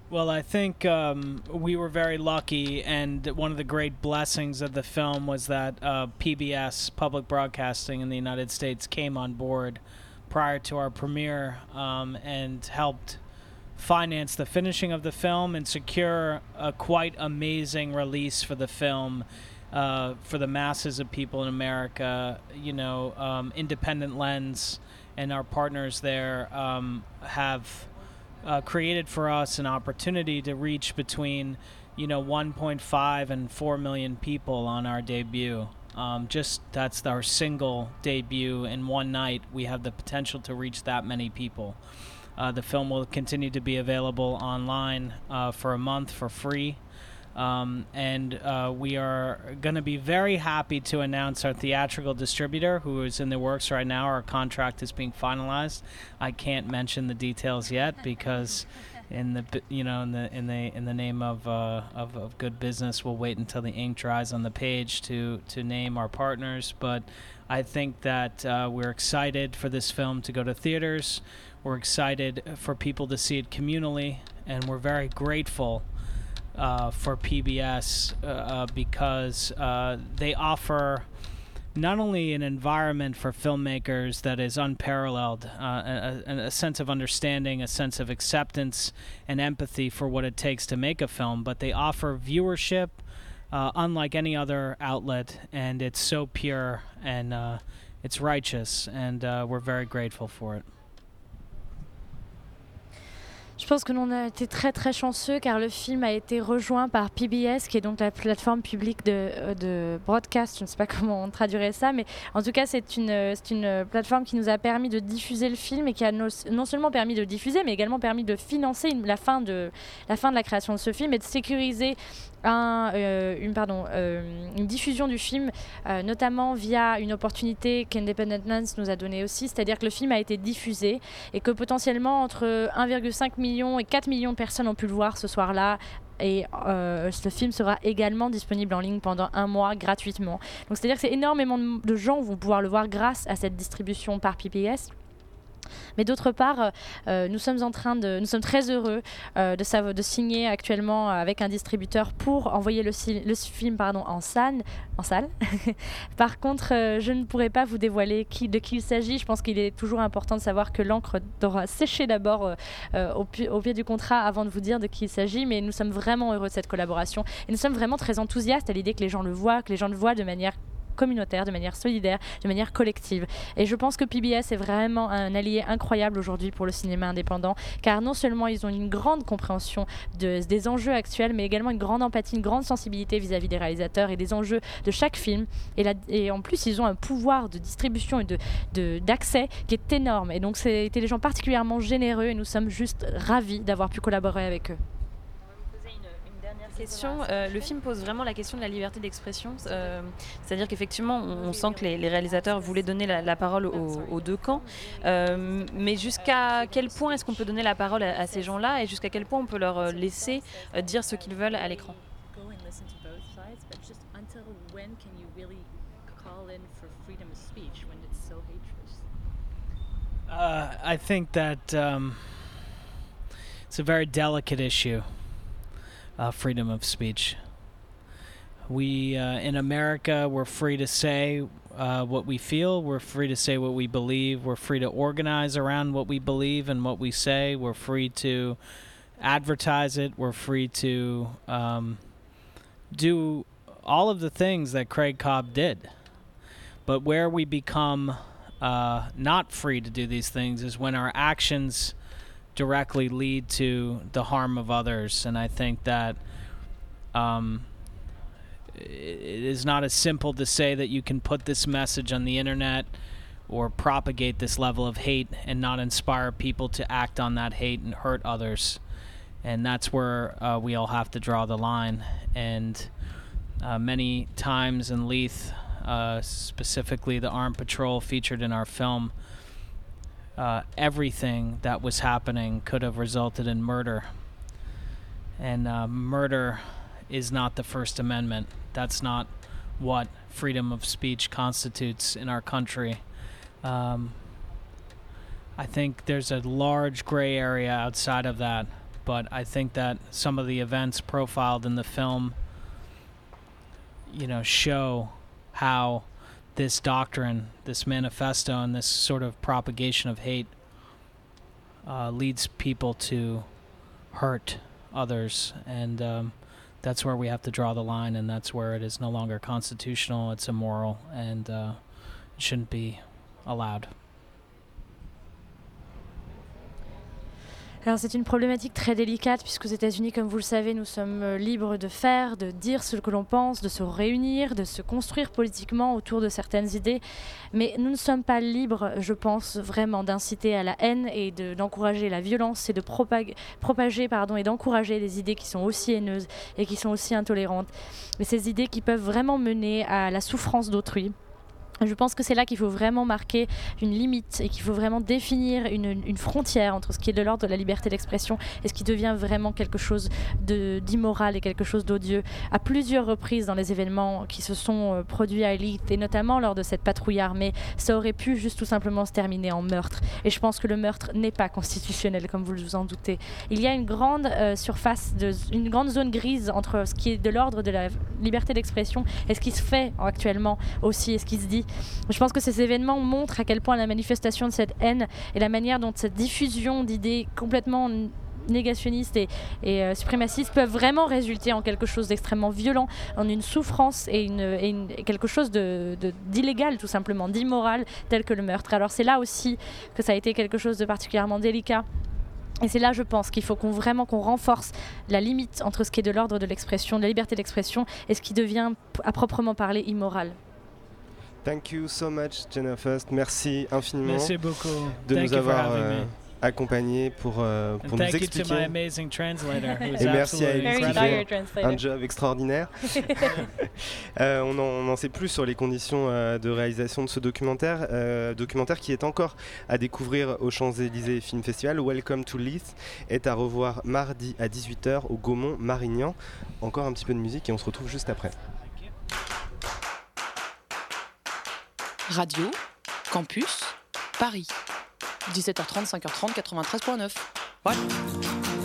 [SPEAKER 11] Well, I think um, we were very lucky, and one of the great blessings of the film was that uh, PBS, Public Broadcasting in the United States, came on board prior to our premiere um, and helped finance the finishing of the film and secure a quite amazing release for the film uh, for the masses of people in America. You know, um, Independent Lens and our partners there um, have uh, created for us an opportunity to reach between you know 1.5 and 4 million people on our debut. Um, just that's our single debut. In one night we have the potential to reach that many people. Uh, the film will continue to be available online uh, for a month for free um, and uh, we are going to be very happy to announce our theatrical distributor, who is in the works right now. Our contract is being finalized. I can't mention the details yet because, in the you know in the in the in the name of uh, of, of good business, we'll wait until the ink dries on the page to to name our partners. But I think that uh, we're excited for this film to go to theaters. We're excited for people to see it communally, and we're very grateful uh, for PBS uh, uh, because uh, they offer not only an environment for filmmakers that is unparalleled, uh, a, a, sense of understanding, a sense of acceptance and empathy for what it takes to make a film, but they offer viewership unlike any other outlet, and it's so pure and it's righteous, and we're very grateful for it.
[SPEAKER 6] Je pense que l'on a été très très chanceux car le film a été rejoint par PBS, qui est donc la plateforme publique de, euh, broadcast. Je ne sais pas comment on traduirait ça, mais en tout cas, c'est une, euh, une plateforme qui nous a permis de diffuser le film et qui a no- non seulement permis de diffuser, mais également permis de financer la, fin de, la fin de la création de ce film et de sécuriser euh, euh, une diffusion du film, euh, notamment via une opportunité qu'Independent Lens nous a donnée aussi, c'est-à-dire que le film a été diffusé et que potentiellement entre 1,5 million et 4 millions de personnes ont pu le voir ce soir-là. Et euh, ce film sera également disponible en ligne pendant un mois gratuitement. Donc c'est-à-dire que c'est énormément de de gens vont pouvoir le voir grâce à cette distribution par PPS. Mais d'autre part, euh, euh, nous sommes en train de, nous sommes très heureux euh, de, signer actuellement avec un distributeur pour envoyer le, film pardon, en salle. Par contre, je ne pourrais pas vous dévoiler qui, de qui il s'agit. Je pense qu'il est toujours important de savoir que l'encre devra sécher d'abord au, au pied du contrat avant de vous dire de qui il s'agit. Mais nous sommes vraiment heureux de cette collaboration et nous sommes vraiment très enthousiastes à l'idée que les gens le voient, que les gens le voient de manière communautaire, de manière solidaire, de manière collective. Et je pense que PBS est vraiment un allié incroyable aujourd'hui pour le cinéma indépendant, car non seulement ils ont une grande compréhension de- des enjeux actuels, mais également une grande empathie, une grande sensibilité vis-à-vis des réalisateurs et des enjeux de chaque film. Et, en plus, ils ont un pouvoir de distribution et de- de- d'accès qui est énorme. Et donc, c'était des gens particulièrement généreux et nous sommes juste ravis d'avoir pu collaborer avec eux.
[SPEAKER 5] Question. Euh, le film pose vraiment la question de la liberté d'expression. Euh, C'est-à-dire qu'effectivement, on, on sent que les, les réalisateurs voulaient donner la, la parole aux, aux deux camps. Euh, mais jusqu'à quel point est-ce qu'on peut donner la parole à, à ces gens-là et jusqu'à quel point on peut leur laisser dire ce qu'ils veulent à l'écran?
[SPEAKER 10] Go and listen to both sides, but just until when can you really call in for freedom of speech when it's so hatred?
[SPEAKER 11] Uh, I think that um, it's a very delicate issue, uh, freedom of speech. We uh, in America, we're free to say uh, what we feel. We're free to say what we believe. We're free to organize around what we believe and what we say. We're free to advertise it. We're free to um, do all of the things that Craig Cobb did. But where we become uh, not free to do these things is when our actions directly lead to the harm of others. And I think that um, it is not as simple to say that you can put this message on the internet or propagate this level of hate and not inspire people to act on that hate and hurt others. And that's where uh, we all have to draw the line. And uh, many times in Leith, uh, specifically the Armed Patrol featured in our film, uh, everything that was happening could have resulted in murder. And uh, murder is not the First Amendment. That's not what freedom of speech constitutes in our country. Um, I think there's a large gray area outside of that, but I think that some of the events profiled in the film, you know, show how this doctrine, this manifesto, and this sort of propagation of hate uh, leads people to hurt others, and um, that's where we have to draw the line, and that's where it is no longer constitutional; it's immoral, and uh, shouldn't be allowed.
[SPEAKER 6] Alors c'est une problématique très délicate puisque aux États-Unis, comme vous le savez, nous sommes euh, libres de faire, de dire ce que l'on pense, de se réunir, de se construire politiquement autour de certaines idées. Mais nous ne sommes pas libres, je pense, vraiment d'inciter à la haine et de- d'encourager la violence et de propag- propager pardon, et d'encourager des idées qui sont aussi haineuses et qui sont aussi intolérantes. Mais ces idées qui peuvent vraiment mener à la souffrance d'autrui. Je pense que c'est là qu'il faut vraiment marquer une limite et qu'il faut vraiment définir une, frontière entre ce qui est de l'ordre de la liberté d'expression et ce qui devient vraiment quelque chose d'immoral et quelque chose d'odieux. À plusieurs reprises dans les événements qui se sont euh, produits à Elite et notamment lors de cette patrouille armée, ça aurait pu juste tout simplement se terminer en meurtre. Et je pense que le meurtre n'est pas constitutionnel, comme vous vous en doutez. Il y a une grande euh, surface, une grande zone grise entre ce qui est de l'ordre de la liberté d'expression et ce qui se fait actuellement aussi et ce qui se dit. Je pense que ces événements montrent à quel point la manifestation de cette haine et la manière dont cette diffusion d'idées complètement négationnistes et, euh, suprémacistes peuvent vraiment résulter en quelque chose d'extrêmement violent, en une souffrance et, une, quelque chose de- de- d'illégal tout simplement, d'immoral tel que le meurtre. Alors c'est là aussi que ça a été quelque chose de particulièrement délicat. Et c'est là, je pense, qu'il faut vraiment qu'on renforce la limite entre ce qui est de l'ordre de l'expression, de la liberté d'expression, et ce qui devient à proprement parler immoral.
[SPEAKER 3] Thank you so much, Jenna First. Merci infiniment
[SPEAKER 11] Merci beaucoup.
[SPEAKER 3] de
[SPEAKER 11] Thank
[SPEAKER 3] nous avoir euh, accompagnés pour, euh, pour nous
[SPEAKER 11] thank you to
[SPEAKER 3] expliquer.
[SPEAKER 11] my amazing translator, who's
[SPEAKER 3] Et merci à qui fait un job extraordinaire. Euh, on en- on n'en sait plus sur les conditions euh, de réalisation de ce documentaire, euh, documentaire qui est encore à découvrir au Champs-Élysées Film Festival. Welcome to Leith est à revoir mardi à 18h au Gaumont Marignan. Encore un petit peu de musique et on se retrouve juste après.
[SPEAKER 13] Radio, Campus, Paris. 17h30, 5h30, 93.9. Ouais.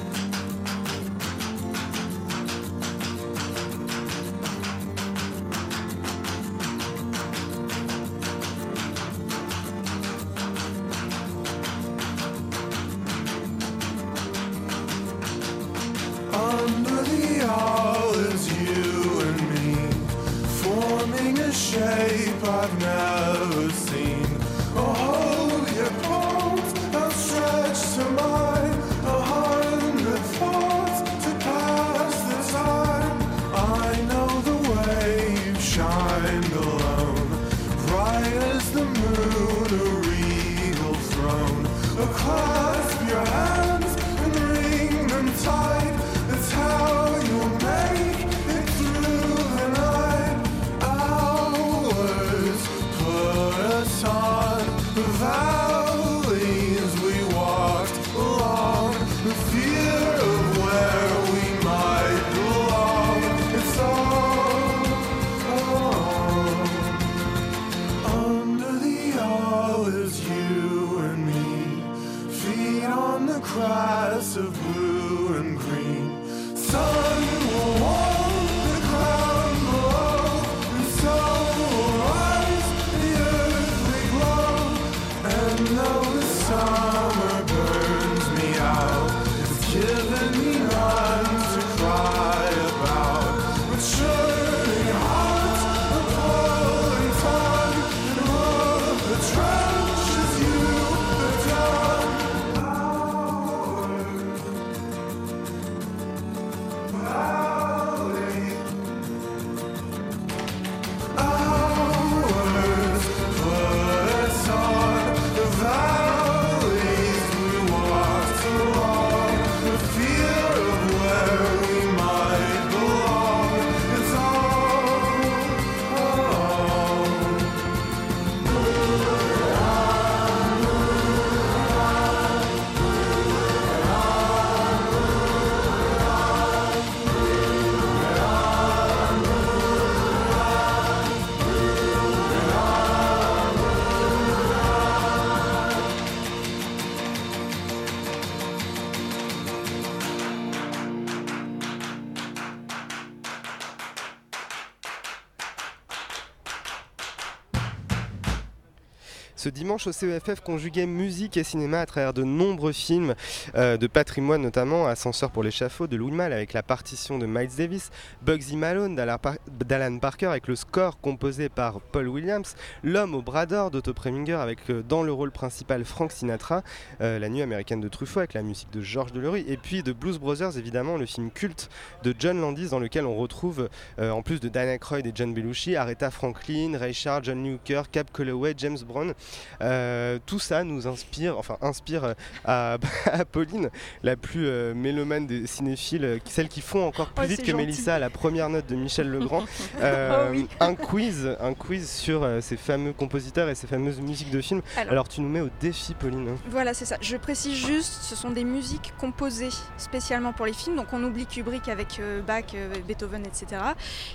[SPEAKER 3] Dimanche au CEFF conjuguait musique et cinéma à travers de nombreux films euh, de patrimoine, notamment Ascenseur pour l'échafaud de Louis Malle avec la partition de Miles Davis, Bugsy Malone d'Alan Par- d'Alan Parker avec le score composé par Paul Williams, L'homme au bras d'or d'Otto Preminger avec euh, dans le rôle principal Frank Sinatra, euh, La nuit américaine de Truffaut avec la musique de Georges Delerue et puis de Blues Brothers évidemment le film culte de John Landis dans lequel on retrouve en plus de Dan Aykroyd et John Belushi, Aretha Franklin, Ray Charles, John Hooker, Cap Calloway, James Brown. Euh, tout ça nous inspire, enfin inspire euh, à, à Pauline, la plus euh, mélomane des cinéphiles, celle qui font encore plus
[SPEAKER 7] Oh,
[SPEAKER 3] vite
[SPEAKER 7] c'est
[SPEAKER 3] que
[SPEAKER 7] gentil.
[SPEAKER 3] Mélissa à la première note de Michel Legrand. Euh,
[SPEAKER 7] Oh oui.
[SPEAKER 3] Un quiz, un quiz sur ces fameux compositeurs et ces fameuses musiques de films.
[SPEAKER 7] Alors-
[SPEAKER 3] Alors, tu nous mets au défi, Pauline.
[SPEAKER 7] Voilà, c'est ça. Je précise juste, ce sont des musiques composées spécialement pour les films. Donc on oublie Kubrick avec Bach, Beethoven, etc.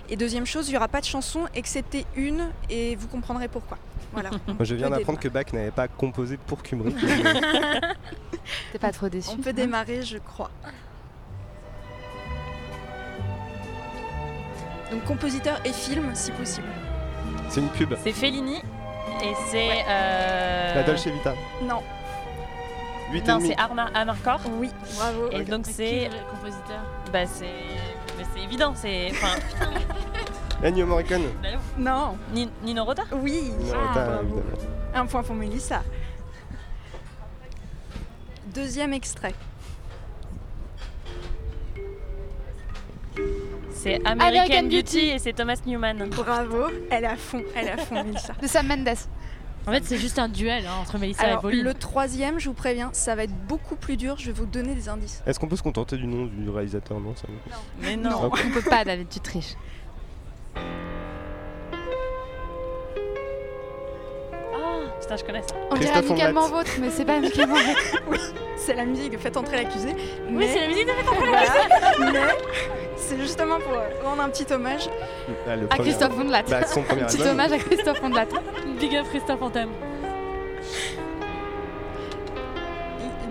[SPEAKER 7] Et deuxième chose, il n'y aura pas de chanson excepté une, et vous comprendrez pourquoi. Voilà.
[SPEAKER 3] Moi, je viens d'apprendre que Bach n'avait pas composé pour Kubrick.
[SPEAKER 12] T'es pas trop déçu
[SPEAKER 7] On peut démarrer, je crois. Donc compositeur et film, si possible.
[SPEAKER 3] C'est une pub.
[SPEAKER 5] C'est Fellini et c'est. euh,
[SPEAKER 3] La Dolce Vita.
[SPEAKER 7] Non.
[SPEAKER 3] 8 et
[SPEAKER 5] Non, c'est Arma Amarcord.
[SPEAKER 7] Oui, bravo.
[SPEAKER 5] Et donc
[SPEAKER 6] Qui est
[SPEAKER 5] c'est.
[SPEAKER 6] le compositeur?
[SPEAKER 5] Bah c'est. Mais c'est évident, c'est. Enfin.
[SPEAKER 3] Ennio Morricone.
[SPEAKER 5] bah
[SPEAKER 7] Non.
[SPEAKER 5] Ni- Nino Rota?
[SPEAKER 7] Oui.
[SPEAKER 3] Non,
[SPEAKER 7] Ah, bravo.
[SPEAKER 3] évidemment.
[SPEAKER 7] Un point pour Mélissa. Deuxième extrait.
[SPEAKER 5] C'est American,
[SPEAKER 12] American
[SPEAKER 5] Beauty,
[SPEAKER 12] Beauty.
[SPEAKER 5] et c'est Thomas Newman.
[SPEAKER 7] Bravo. Elle est à fond. Elle est à fond, Mélissa.
[SPEAKER 12] De Sam Mendes.
[SPEAKER 6] En fait, c'est juste un duel hein, entre Mélissa et Pauline.
[SPEAKER 7] le troisième, je vous préviens, ça va être beaucoup plus dur. Je vais vous donner des indices.
[SPEAKER 3] Est-ce qu'on peut se contenter du nom du réalisateur? Non, ça va.
[SPEAKER 5] Mais non.
[SPEAKER 12] Non,
[SPEAKER 3] Ok.
[SPEAKER 12] on peut pas, David, tu triches.
[SPEAKER 5] Putain, je connais ça.
[SPEAKER 12] On dirait
[SPEAKER 3] Christophe
[SPEAKER 12] amicalement vôtre, mais c'est pas amicalement vôtre.
[SPEAKER 7] Oui, c'est la musique de Faites entrer l'accusé.
[SPEAKER 6] Oui, c'est la musique de Faites entrer
[SPEAKER 7] Voilà, mais c'est justement pour euh, rendre un petit hommage.
[SPEAKER 3] Ah,
[SPEAKER 12] À Christophe Ondelat.
[SPEAKER 3] Bah, son premier
[SPEAKER 12] Petit
[SPEAKER 3] album.
[SPEAKER 12] hommage à Christophe Ondelat.
[SPEAKER 6] Big up Christophe, on t'aime.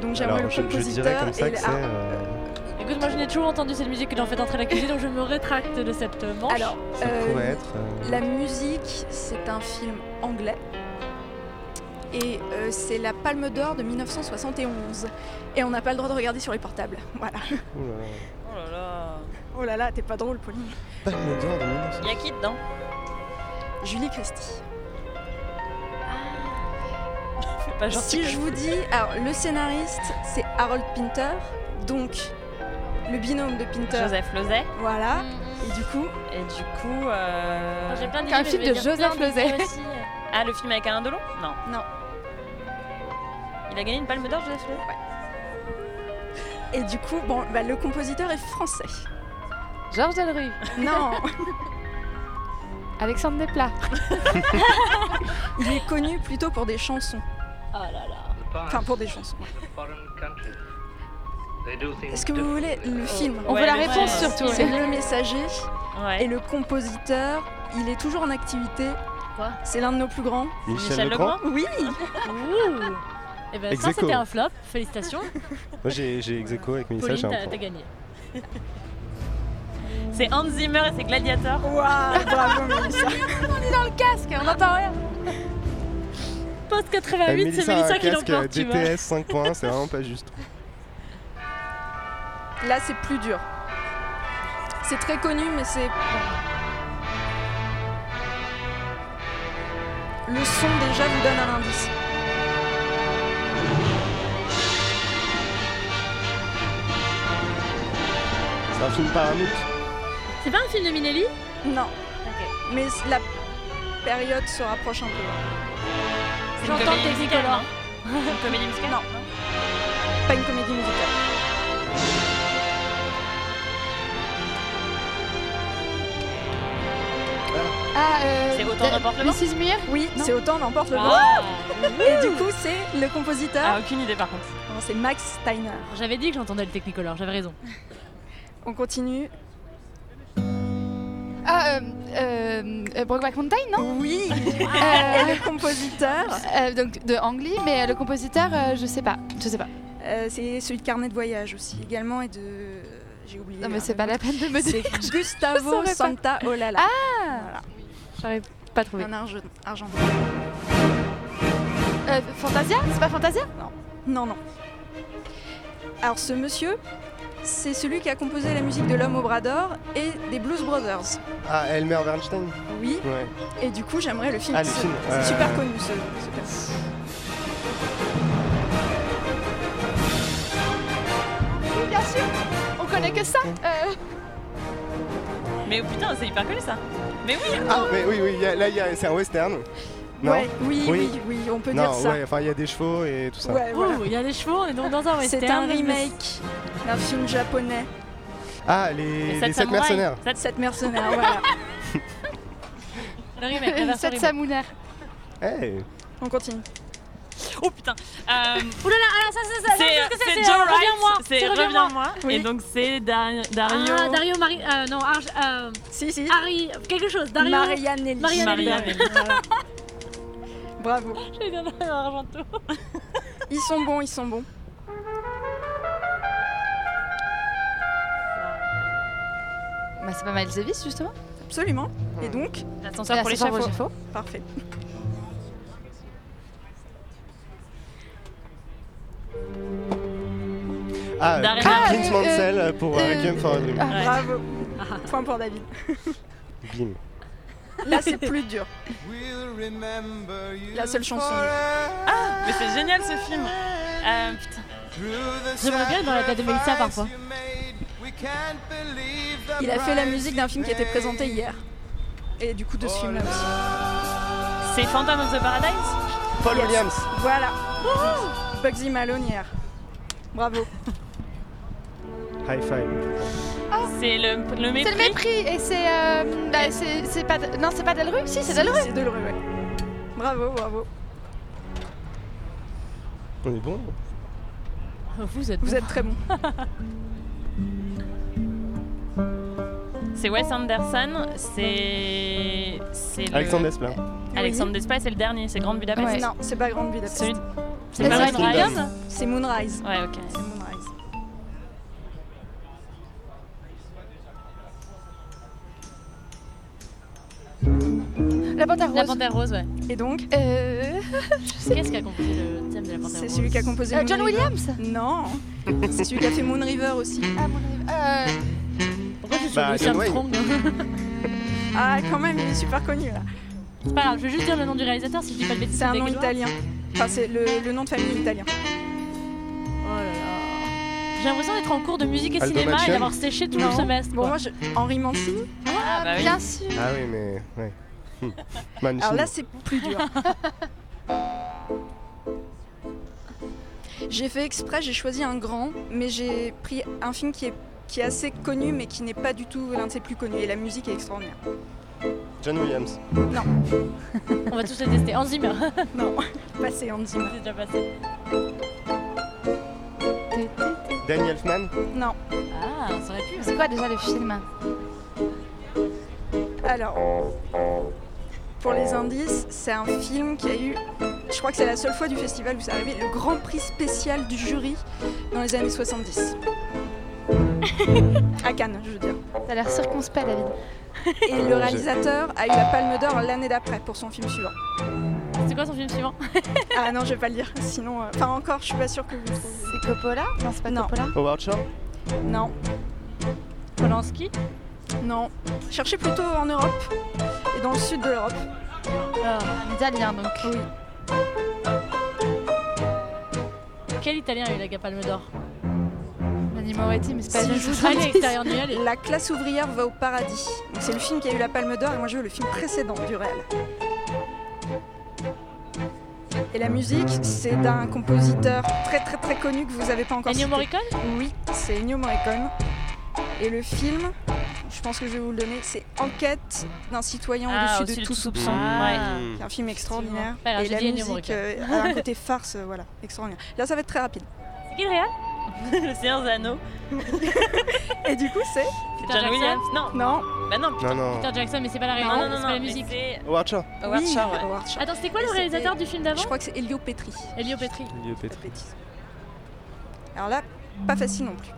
[SPEAKER 7] Donc j'aimerais le
[SPEAKER 3] je,
[SPEAKER 7] compositeur
[SPEAKER 3] comme ça
[SPEAKER 7] et
[SPEAKER 3] que c'est.
[SPEAKER 7] ah,
[SPEAKER 3] euh,
[SPEAKER 6] Écoute, moi je n'ai toujours entendu cette musique que dans Faites entrer l'accusé, donc je me rétracte de cette euh, manche.
[SPEAKER 7] Alors,
[SPEAKER 3] Ça
[SPEAKER 7] euh,
[SPEAKER 3] pourrait être. euh,
[SPEAKER 7] la musique, c'est un film anglais. Et euh, c'est la Palme d'Or de 1971. Et on n'a pas le droit de regarder sur les portables. Voilà.
[SPEAKER 3] oula.
[SPEAKER 5] Oh là là.
[SPEAKER 7] Oh là là, t'es pas drôle, Pauline.
[SPEAKER 3] Palme d'or de 1900.
[SPEAKER 5] Y'a qui dedans?
[SPEAKER 7] Julie Christie.
[SPEAKER 5] Fais pas genre
[SPEAKER 7] Si je vous dis, alors le scénariste, c'est Harold Pinter. Donc, le binôme de Pinter.
[SPEAKER 5] Joseph Lozay.
[SPEAKER 7] Voilà. Et du coup,
[SPEAKER 5] Et du coup. Euh...
[SPEAKER 6] J'ai plein
[SPEAKER 12] Un
[SPEAKER 6] d'idées,
[SPEAKER 12] film de Joseph
[SPEAKER 6] aussi.
[SPEAKER 5] Ah, le film avec Alain Delon? Non.
[SPEAKER 7] non.
[SPEAKER 5] Il a gagné une palme d'or, Joseph Lozay
[SPEAKER 7] Et du coup, bon, bah, le compositeur est français.
[SPEAKER 12] Georges Delrue.
[SPEAKER 7] Non,
[SPEAKER 12] Alexandre Desplat.
[SPEAKER 7] il est connu plutôt pour des chansons.
[SPEAKER 6] Oh là là.
[SPEAKER 7] Enfin, pour des chansons. Est-ce que vous voulez le film
[SPEAKER 12] On
[SPEAKER 5] Ouais,
[SPEAKER 12] veut la réponse surtout.
[SPEAKER 7] C'est
[SPEAKER 12] ouais.
[SPEAKER 7] Le Messager.
[SPEAKER 5] Ouais.
[SPEAKER 7] Et le compositeur, il est toujours en activité.
[SPEAKER 6] Quoi?
[SPEAKER 7] C'est l'un de nos plus grands.
[SPEAKER 3] Michel,
[SPEAKER 5] Michel
[SPEAKER 3] Legrand.
[SPEAKER 5] Legrand?
[SPEAKER 7] Oui
[SPEAKER 6] Ouh. Et ben
[SPEAKER 3] Ex
[SPEAKER 6] ça c'était un flop, félicitations.
[SPEAKER 3] Moi j'ai j'ai ex aequo avec Mélissa,
[SPEAKER 6] Pauline,
[SPEAKER 3] j'ai un
[SPEAKER 6] t'as gagné.
[SPEAKER 5] C'est Hans Zimmer et c'est Gladiator.
[SPEAKER 7] Waouh, bravo Mélissa.
[SPEAKER 12] On est dans le casque, on n'entend rien.
[SPEAKER 6] Post
[SPEAKER 3] Euh,
[SPEAKER 6] 88, c'est Mélissa qui l'emporte, tu vois.
[SPEAKER 3] DTS 5 points, c'est vraiment pas juste.
[SPEAKER 7] Là, c'est plus dur. C'est très connu, mais c'est. Le son déjà vous donne un indice.
[SPEAKER 3] Un film Paramount.
[SPEAKER 6] C'est pas un film de Minelli?
[SPEAKER 7] Non. Mais la période se rapproche un peu.
[SPEAKER 5] C'est une
[SPEAKER 6] J'entends
[SPEAKER 5] comédie musicale, non? Une comédie musicale?
[SPEAKER 7] Non. Pas une comédie musicale.
[SPEAKER 12] Ah, euh,
[SPEAKER 5] C'est Autant
[SPEAKER 12] de-
[SPEAKER 5] n'importe le vent
[SPEAKER 12] Mrs. Muir?
[SPEAKER 7] Oui,
[SPEAKER 12] Non.
[SPEAKER 7] c'est autant n'emporte le vent.
[SPEAKER 5] Ah
[SPEAKER 7] Et du coup, c'est le compositeur.
[SPEAKER 5] Ah, aucune idée par contre.
[SPEAKER 7] Non, c'est Max Steiner.
[SPEAKER 6] J'avais dit que j'entendais le Technicolor, j'avais raison.
[SPEAKER 7] On continue.
[SPEAKER 12] Ah, euh, euh, euh, Brokeback Mountain, non?
[SPEAKER 7] Oui.
[SPEAKER 12] Euh,
[SPEAKER 7] Et le compositeur,
[SPEAKER 12] euh, Donc de Ang Lee, mais le compositeur, je sais pas. Je sais pas.
[SPEAKER 7] c'est celui de Carnet de voyage aussi, également et de. J'ai oublié.
[SPEAKER 12] Non, mais c'est pas la peine de me
[SPEAKER 7] C'est
[SPEAKER 12] dire.
[SPEAKER 7] Gustavo. Santa Olala.
[SPEAKER 12] Ah
[SPEAKER 7] Voilà.
[SPEAKER 12] J'aurais pas trouvé.
[SPEAKER 7] Un argent. argent.
[SPEAKER 12] Fantasia? C'est pas Fantasia?
[SPEAKER 7] Non, non. Alors ce monsieur, c'est celui qui a composé la musique de L'Homme au bras d'or et des Blues Brothers.
[SPEAKER 3] Ah, Elmer Bernstein
[SPEAKER 7] Oui.
[SPEAKER 3] Ouais.
[SPEAKER 7] Et du coup, j'aimerais le film.
[SPEAKER 3] Ah, le
[SPEAKER 7] C'est-
[SPEAKER 3] film,
[SPEAKER 7] C'est
[SPEAKER 3] euh,
[SPEAKER 7] super connu ce, ce.
[SPEAKER 12] Oui, bien sûr. On connaît que ça. Euh,
[SPEAKER 5] Mais oh, putain, c'est hyper connu ça. Mais oui
[SPEAKER 3] Ah, mais oui, oui, y a- là, il y a- c'est un western. Non?
[SPEAKER 7] Ouais, oui, oui, oui, on peut
[SPEAKER 3] non,
[SPEAKER 7] dire ça.
[SPEAKER 3] ouais, enfin, il y a des chevaux et tout ça.
[SPEAKER 7] Ouais, voilà.
[SPEAKER 6] Il y a des chevaux, on est donc dans un western.
[SPEAKER 7] C'est un remake d'un film japonais.
[SPEAKER 3] Ah, les,
[SPEAKER 5] Les
[SPEAKER 3] les
[SPEAKER 5] sept
[SPEAKER 3] sept mercenaires.
[SPEAKER 5] Sept-
[SPEAKER 7] Sept mercenaires, voilà.
[SPEAKER 6] Remake.
[SPEAKER 12] Samounaire.
[SPEAKER 3] Hey.
[SPEAKER 7] On continue.
[SPEAKER 5] Oh putain euh,
[SPEAKER 6] là, alors ça, c'est ça,
[SPEAKER 5] C'est Joe
[SPEAKER 6] euh,
[SPEAKER 5] Wright,
[SPEAKER 6] Reviens-moi,
[SPEAKER 5] c'est.
[SPEAKER 7] Oui.
[SPEAKER 5] Et donc c'est Dar- Dario.
[SPEAKER 6] Ah, Dario Marie. Euh, non, Arj. Euh,
[SPEAKER 7] Si, si.
[SPEAKER 6] Harry. Quelque chose. Dario.
[SPEAKER 7] Marianne.
[SPEAKER 6] Marianne
[SPEAKER 7] Voilà. Bravo.
[SPEAKER 6] J'ai Dario Argento.
[SPEAKER 7] Ils sont bons, ils sont bons.
[SPEAKER 12] Bah, c'est pas Miles Davis, justement.
[SPEAKER 7] Absolument. Et donc,
[SPEAKER 5] L'ascenseur pour l'échafaud.
[SPEAKER 7] parfait.
[SPEAKER 3] Ah,
[SPEAKER 5] Darren
[SPEAKER 3] Clint
[SPEAKER 5] Aronofsky.
[SPEAKER 3] Mansell pour euh, Requiem for a Dream.
[SPEAKER 7] Ah, Bravo. Point pour David.
[SPEAKER 3] Bim.
[SPEAKER 7] Là, c'est plus dur. La seule chanson.
[SPEAKER 5] Ah, mais c'est génial ce film. Euh, putain.
[SPEAKER 6] J'aimerais bien être dans la tête de Mélissa parfois.
[SPEAKER 7] Il a fait la musique d'un film qui était présenté hier. Et du coup, de ce film-là aussi.
[SPEAKER 5] C'est Phantom of the Paradise
[SPEAKER 3] Paul
[SPEAKER 7] Yes.
[SPEAKER 3] Williams.
[SPEAKER 7] Voilà. Bugsy Malone hier. Bravo.
[SPEAKER 3] High five.
[SPEAKER 5] C'est le, le mépris.
[SPEAKER 12] C'est le mépris et c'est euh, bah, c'est pas de- non c'est pas Delru si c'est Delru.
[SPEAKER 7] C'est Delru, ouais. Bravo, bravo.
[SPEAKER 3] On est bon.
[SPEAKER 6] Vous êtes
[SPEAKER 7] Vous êtes très bon.
[SPEAKER 5] C'est Wes Anderson. C'est. c'est le-
[SPEAKER 3] Alexandre Desplat.
[SPEAKER 5] Alexandre Desplat, c'est le dernier. C'est Grande Budapest.
[SPEAKER 7] Ouais, Non, c'est pas Grande Budapest.
[SPEAKER 5] Celui-
[SPEAKER 7] C'est
[SPEAKER 5] C'est pas
[SPEAKER 7] Moonrise.
[SPEAKER 5] Moonrise
[SPEAKER 7] C'est Moonrise.
[SPEAKER 5] Ouais, ok.
[SPEAKER 7] C'est Moonrise.
[SPEAKER 12] La panthère rose.
[SPEAKER 6] La panthère rose, ouais.
[SPEAKER 7] Et donc
[SPEAKER 12] Euh...
[SPEAKER 6] Qu'est-ce qui a composé le thème de la panthère
[SPEAKER 7] C'est
[SPEAKER 6] rose
[SPEAKER 7] celui qui a composé
[SPEAKER 12] Euh,
[SPEAKER 7] Moon
[SPEAKER 12] John
[SPEAKER 7] River.
[SPEAKER 12] Williams
[SPEAKER 7] Non. c'est celui qui a fait Moon River aussi.
[SPEAKER 12] Ah mon Dieu. Euh,
[SPEAKER 6] Pourquoi tu
[SPEAKER 3] Bah,
[SPEAKER 6] Louis. Armstrong
[SPEAKER 7] Ah, quand même, il est super connu là.
[SPEAKER 6] C'est pas grave, je vais juste dire le nom du réalisateur si je dis pas de bêtises.
[SPEAKER 7] C'est un nom italien. Enfin, c'est le, le nom de famille italien.
[SPEAKER 6] Oh là là. J'ai l'impression d'être en cours de musique et
[SPEAKER 3] Aldo
[SPEAKER 6] cinéma et d'avoir séché tout
[SPEAKER 7] Non.
[SPEAKER 6] le semestre.
[SPEAKER 7] Bon,
[SPEAKER 6] quoi.
[SPEAKER 7] moi, je... Henri Mancini.
[SPEAKER 5] Ah, bah oui.
[SPEAKER 12] bien sûr.
[SPEAKER 3] Ah oui, mais. Ouais. Mancini.
[SPEAKER 7] Alors là, c'est plus dur. j'ai fait exprès, j'ai choisi un grand, mais j'ai pris un film qui est, qui est assez connu, mais qui n'est pas du tout l'un de ses plus connus. Et la musique est extraordinaire.
[SPEAKER 3] John Williams.
[SPEAKER 7] Non,
[SPEAKER 6] On va tous le tester. Hans Zimmer.
[SPEAKER 7] non, passé Hans Zimmer.
[SPEAKER 6] C'est déjà passé.
[SPEAKER 3] Danny Elfman.
[SPEAKER 7] Non.
[SPEAKER 6] Ah, ça aurait pu.
[SPEAKER 12] C'est quoi déjà le film?
[SPEAKER 7] Alors, pour les indices, c'est un film qui a eu, je crois que c'est la seule fois du festival où c'est arrivé, le grand prix spécial du jury dans les années 70. à Cannes, je veux dire.
[SPEAKER 12] T'as l'air circonspect David.
[SPEAKER 7] Et le réalisateur a eu la Palme d'Or l'année d'après pour son film suivant.
[SPEAKER 6] C'est quoi son film suivant
[SPEAKER 7] Ah non, je vais pas le dire, sinon. euh, Enfin, encore, je suis pas sûre que vous le trouviez.
[SPEAKER 12] C'est Coppola? Non c'est pas
[SPEAKER 7] Non.
[SPEAKER 12] Coppola.
[SPEAKER 3] Howard Shore?
[SPEAKER 7] Non,
[SPEAKER 6] Polanski?
[SPEAKER 7] Non. Cherchez plutôt en Europe et dans le sud de l'Europe.
[SPEAKER 6] Ah,
[SPEAKER 12] italien donc.
[SPEAKER 7] Oui.
[SPEAKER 6] Quel italien a eu la Palme d'Or?
[SPEAKER 12] Moretti mais c'est pas.
[SPEAKER 7] La classe ouvrière va au paradis. Donc, C'est le film qui a eu la Palme d'Or et moi je veux le film précédent du réel. Et la musique, c'est d'un compositeur très très très connu que vous avez pas encore
[SPEAKER 6] Ennio. Morricone?
[SPEAKER 7] Oui, c'est Ennio Morricone. Et le film, je pense que je vais vous le donner, c'est Enquête d'un citoyen
[SPEAKER 5] Ah,
[SPEAKER 7] au-dessus de tout soupçon.
[SPEAKER 5] Ouais.
[SPEAKER 7] C'est un film extraordinaire.
[SPEAKER 6] Grave,
[SPEAKER 7] et la musique euh, a un côté farce, euh, voilà, extraordinaire. Là, ça va être très rapide.
[SPEAKER 6] C'est qui le réal
[SPEAKER 5] le Seigneur des Anneaux.
[SPEAKER 7] Et du coup, c'est
[SPEAKER 6] Peter
[SPEAKER 5] John
[SPEAKER 6] Jackson
[SPEAKER 5] Williams Non.
[SPEAKER 7] Non,
[SPEAKER 5] Bah non.
[SPEAKER 3] Non, non.
[SPEAKER 6] Peter Jackson, mais c'est pas la réal,
[SPEAKER 5] Non, non, non,
[SPEAKER 6] c'est pas la
[SPEAKER 5] mais
[SPEAKER 6] musique.
[SPEAKER 5] c'est
[SPEAKER 3] Howard Shore.
[SPEAKER 5] Howard
[SPEAKER 7] oui,
[SPEAKER 5] Shore, ouais.
[SPEAKER 7] Howard Shore.
[SPEAKER 6] Attends, c'était quoi le
[SPEAKER 7] c'était-
[SPEAKER 6] réalisateur du film d'avant
[SPEAKER 7] Je crois que c'est Elio Petri.
[SPEAKER 6] Elio Petri.
[SPEAKER 3] Lieu Petri.
[SPEAKER 7] Alors là, pas facile non plus.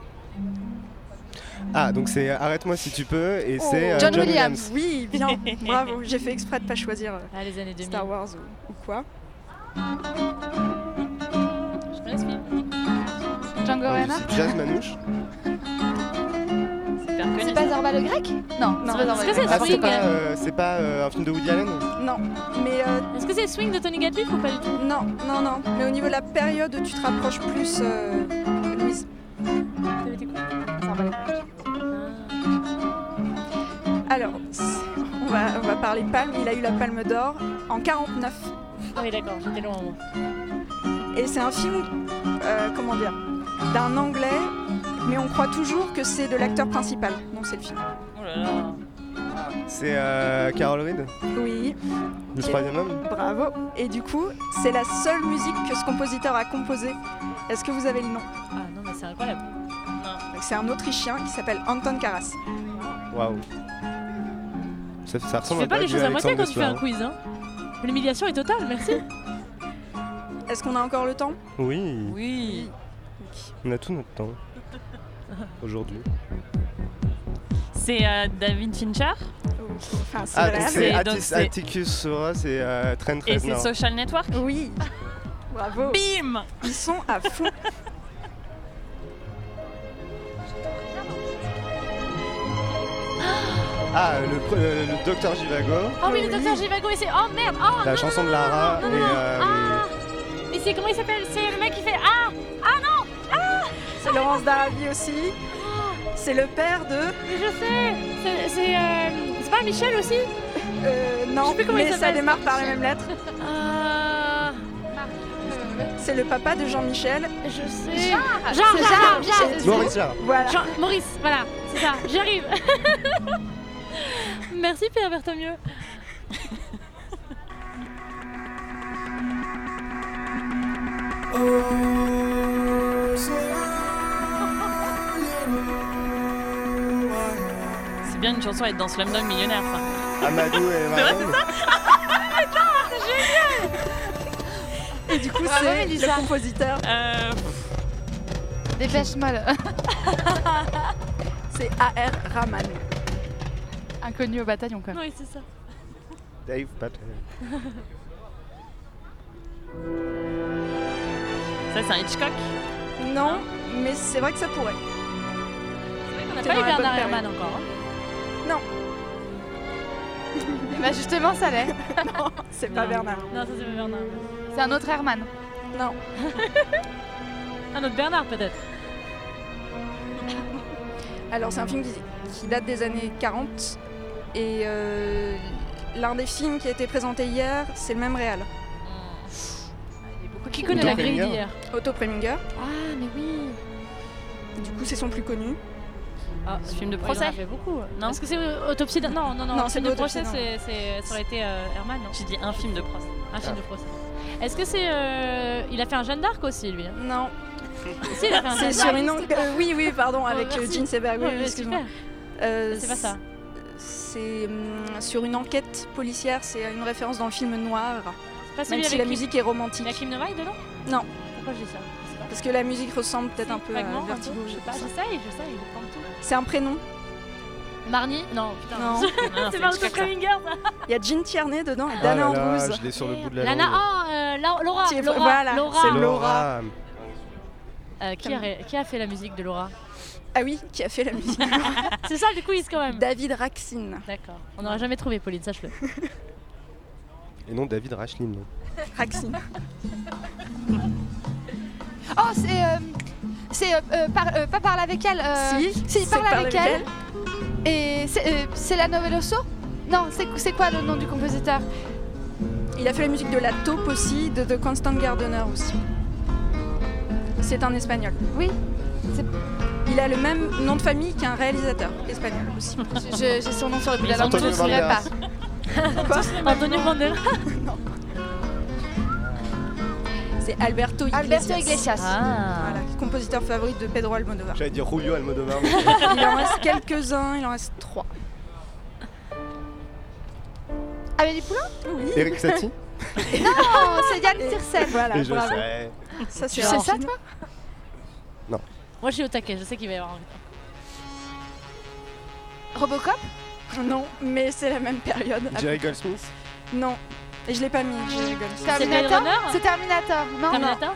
[SPEAKER 3] Ah, donc c'est Arrête-moi si tu peux et c'est euh,
[SPEAKER 12] John Williams.
[SPEAKER 7] Oui, bien, bravo. J'ai fait exprès de pas choisir euh,
[SPEAKER 6] Ah, les années 2000.
[SPEAKER 7] Star Wars ou, ou quoi.
[SPEAKER 12] Django
[SPEAKER 3] Euh,
[SPEAKER 12] Reinhardt
[SPEAKER 3] Jazz Manouche.
[SPEAKER 12] C'est pas Zorba le grec? Non,
[SPEAKER 7] Non.
[SPEAKER 12] c'est pas Zorba
[SPEAKER 6] Est-ce
[SPEAKER 12] le
[SPEAKER 6] que c'est
[SPEAKER 12] grec.
[SPEAKER 3] Ah, c'est
[SPEAKER 6] Swing
[SPEAKER 3] pas, euh, c'est pas euh, un film de Woody Allen?
[SPEAKER 7] Non, mais euh,
[SPEAKER 6] Est-ce que c'est Swing de Tony Gatliff ou pas du tout?
[SPEAKER 7] Non, non, non. Mais au niveau de la période, tu te rapproches plus, euh, Louise.
[SPEAKER 12] Zorba le grec.
[SPEAKER 7] Alors, on va, on va parler palme. Il a eu la Palme d'Or en 49.
[SPEAKER 6] Ah oui, d'accord, j'étais loin. moi.
[SPEAKER 7] Et c'est un film, euh, comment dire, d'un anglais, mais on croit toujours que c'est de l'acteur principal. Non, c'est le film.
[SPEAKER 5] Oh là là.
[SPEAKER 3] C'est euh, Carol Reed,
[SPEAKER 7] Oui,
[SPEAKER 3] troisième homme.
[SPEAKER 7] bravo. Et du coup, c'est la seule musique que ce compositeur a composée. Est-ce que vous avez le nom?
[SPEAKER 6] Ah non, mais c'est incroyable.
[SPEAKER 7] C'est un Autrichien qui s'appelle Anton Karas.
[SPEAKER 3] Waouh. Ça, ça
[SPEAKER 6] Tu
[SPEAKER 3] ressemble
[SPEAKER 6] fais
[SPEAKER 3] un
[SPEAKER 6] pas les
[SPEAKER 3] du
[SPEAKER 6] choses à moitié quand tu fais un quiz, hein L'humiliation est totale, merci.
[SPEAKER 7] Est-ce qu'on a encore le temps?
[SPEAKER 3] Oui,
[SPEAKER 5] Oui.
[SPEAKER 3] On a tout notre temps aujourd'hui.
[SPEAKER 5] C'est euh, David Fincher oh,
[SPEAKER 7] Enfin, c'est
[SPEAKER 5] c'est
[SPEAKER 3] Atticus Sora, c'est euh, Trent
[SPEAKER 5] et c'est Social Network?
[SPEAKER 7] Oui. Bravo.
[SPEAKER 5] Bim
[SPEAKER 7] Ils sont à fond.
[SPEAKER 3] Ah, le, euh, le Docteur Jivago,
[SPEAKER 6] Oh ah oui, le docteur Jivago et c'est. Oh merde oh,
[SPEAKER 3] la chanson de Lara et. Euh,
[SPEAKER 6] ah Mais c'est comment il s'appelle? C'est le mec qui fait Ah
[SPEAKER 7] c'est Laurence d'Arabie aussi. C'est le père de.
[SPEAKER 6] Mais je sais C'est. C'est euh, c'est pas Michel aussi?
[SPEAKER 7] Euh,
[SPEAKER 6] Je
[SPEAKER 7] non,
[SPEAKER 6] sais plus comment il
[SPEAKER 7] mais ça démarre par les mêmes lettres.
[SPEAKER 6] Ah.
[SPEAKER 7] C'est le papa de Jean-Michel.
[SPEAKER 6] Je sais.
[SPEAKER 7] C'est
[SPEAKER 6] Jarre,
[SPEAKER 7] Jarre.
[SPEAKER 6] Jarre.
[SPEAKER 7] C'est-
[SPEAKER 3] Maurice.
[SPEAKER 7] Voilà.
[SPEAKER 6] Jean- Maurice, voilà, c'est ça, j'y arrive. Merci Pierre Bertomieux.
[SPEAKER 5] C'est bien une chanson à être dans Slumdog Millionnaire, ça.
[SPEAKER 3] Amadou et
[SPEAKER 5] C'est vrai,
[SPEAKER 3] Marianne.
[SPEAKER 5] c'est ça
[SPEAKER 6] Attends, c'est génial
[SPEAKER 7] Et du coup,
[SPEAKER 12] Bravo,
[SPEAKER 7] c'est
[SPEAKER 12] Mélissa.
[SPEAKER 7] le compositeur.
[SPEAKER 5] Euh,
[SPEAKER 12] Dépêche molle.
[SPEAKER 7] c'est A.R. Rahman.
[SPEAKER 12] Inconnu au bataillon, quoi.
[SPEAKER 6] Oui, c'est ça.
[SPEAKER 3] Dave Patel.
[SPEAKER 5] Ça, c'est un Hitchcock?
[SPEAKER 7] Non, mais c'est vrai que ça pourrait.
[SPEAKER 6] On n'a
[SPEAKER 7] C'est
[SPEAKER 6] pas
[SPEAKER 7] dans
[SPEAKER 6] eu
[SPEAKER 7] la bonne
[SPEAKER 6] Bernard. Herrmann encore. hein.
[SPEAKER 7] Non,
[SPEAKER 12] Bah justement, ça l'est.
[SPEAKER 7] non, c'est pas
[SPEAKER 6] Non.
[SPEAKER 7] Bernard.
[SPEAKER 6] Non, ça c'est pas Bernard.
[SPEAKER 12] C'est un autre Herman.
[SPEAKER 7] Non.
[SPEAKER 6] Un autre Bernard peut-être.
[SPEAKER 7] Alors, c'est un film qui, qui date des années 40. Et euh, l'un des films qui a été présenté hier, c'est le même réal.
[SPEAKER 6] Qui connaît la grille d'hier
[SPEAKER 7] Otto Preminger.
[SPEAKER 6] Ah, mais oui.
[SPEAKER 7] Du coup, c'est son plus connu.
[SPEAKER 6] Ah,
[SPEAKER 5] Ce film de procès
[SPEAKER 6] Il en beaucoup.
[SPEAKER 5] Non
[SPEAKER 6] Est-ce que c'est Autopsie d'un. Non, non, non.
[SPEAKER 7] Non, c'est
[SPEAKER 6] de procès, c'est, c'est- ça aurait été euh, Herman, non
[SPEAKER 5] J'ai dit un film de procès.
[SPEAKER 6] Un film de procès. Est-ce que c'est. euh, Il a fait un Jeanne d'Arc aussi, lui hein
[SPEAKER 7] Non.
[SPEAKER 6] Si, il a fait un
[SPEAKER 7] C'est sur une. euh, oui, oui, pardon,
[SPEAKER 6] Oh,
[SPEAKER 7] avec euh. Gene Seberg. Oui,
[SPEAKER 6] Ouais,
[SPEAKER 7] oui, excuse-moi.
[SPEAKER 6] C'est pas ça.
[SPEAKER 7] C'est hum, sur une enquête policière, c'est une référence dans le film Noir.
[SPEAKER 6] C'est pas
[SPEAKER 7] Même
[SPEAKER 6] celui
[SPEAKER 7] si
[SPEAKER 6] avec
[SPEAKER 7] la musique est romantique.
[SPEAKER 6] Il y a Kim Novak dedans?
[SPEAKER 7] Non,
[SPEAKER 6] Pourquoi je dis ça?
[SPEAKER 7] Parce que la musique ressemble peut-être un peu à Vertigo.
[SPEAKER 6] Je sais pas, j'essaye, j'essaye, je prends tout.
[SPEAKER 7] C'est un prénom.
[SPEAKER 6] Marnie Non, putain.
[SPEAKER 7] Non.
[SPEAKER 5] Non,
[SPEAKER 6] c'est
[SPEAKER 5] ça.
[SPEAKER 6] Preminger, ça.
[SPEAKER 7] Il y a Jean Tierney dedans et
[SPEAKER 3] Ah
[SPEAKER 7] Dana Andrews.
[SPEAKER 3] je l'ai sur le bout de la
[SPEAKER 6] Lana,
[SPEAKER 3] langue.
[SPEAKER 6] ah, euh, La- Laura, Laura,
[SPEAKER 7] voilà,
[SPEAKER 6] Laura.
[SPEAKER 7] c'est
[SPEAKER 3] Laura.
[SPEAKER 6] Euh, qui, a, ré- qui a fait la musique de Laura?
[SPEAKER 7] Ah oui, qui a fait la musique.
[SPEAKER 6] C'est ça le quiz quand même.
[SPEAKER 7] David Raksin.
[SPEAKER 6] D'accord. On n'aurait jamais trouvé Pauline, sache-le.
[SPEAKER 3] Et non, David Rachlin. non.
[SPEAKER 12] Oh, c'est. euh, c'est. euh, euh, par- euh, pas parler avec elle. euh,
[SPEAKER 7] Si,
[SPEAKER 12] si,
[SPEAKER 7] c'est
[SPEAKER 12] parle
[SPEAKER 7] Parle
[SPEAKER 12] avec
[SPEAKER 7] avec
[SPEAKER 12] elle. Et c'est euh, c'est la Noveloso? Non, c'est c'est quoi le nom du compositeur?
[SPEAKER 7] Il a fait la musique de La Taupe aussi, de The Constant Gardener aussi. C'est un espagnol.
[SPEAKER 12] Oui.
[SPEAKER 7] Il a le même nom de famille qu'un réalisateur espagnol aussi.
[SPEAKER 12] je- J'ai son nom sur le bout de la langue, je ne pas.
[SPEAKER 6] Antonio Banderas.
[SPEAKER 7] C'est Alberto Iglesias.
[SPEAKER 12] Alberto Iglesias.
[SPEAKER 5] Ah.
[SPEAKER 7] Voilà, compositeur favori de Pedro Almodovar.
[SPEAKER 3] J'allais dire Julio Almodovar. mais-
[SPEAKER 7] Il en reste quelques-uns, il en reste trois.
[SPEAKER 12] Amélie Poulain
[SPEAKER 7] Oui.
[SPEAKER 3] Eric Satie
[SPEAKER 12] Non, c'est Yann Tiersen.
[SPEAKER 7] Voilà,
[SPEAKER 3] Et je
[SPEAKER 7] bravo.
[SPEAKER 3] sais.
[SPEAKER 7] Ça, c'est
[SPEAKER 12] Tu sais ça, toi
[SPEAKER 6] Moi je suis au taquet, je sais qu'il va y avoir un.
[SPEAKER 12] Robocop
[SPEAKER 7] Non, mais c'est la même période.
[SPEAKER 3] Jerry Goldsmith
[SPEAKER 7] Non, et je l'ai pas mis. Je rigole.
[SPEAKER 12] Terminator C'est Terminator, non
[SPEAKER 6] Terminator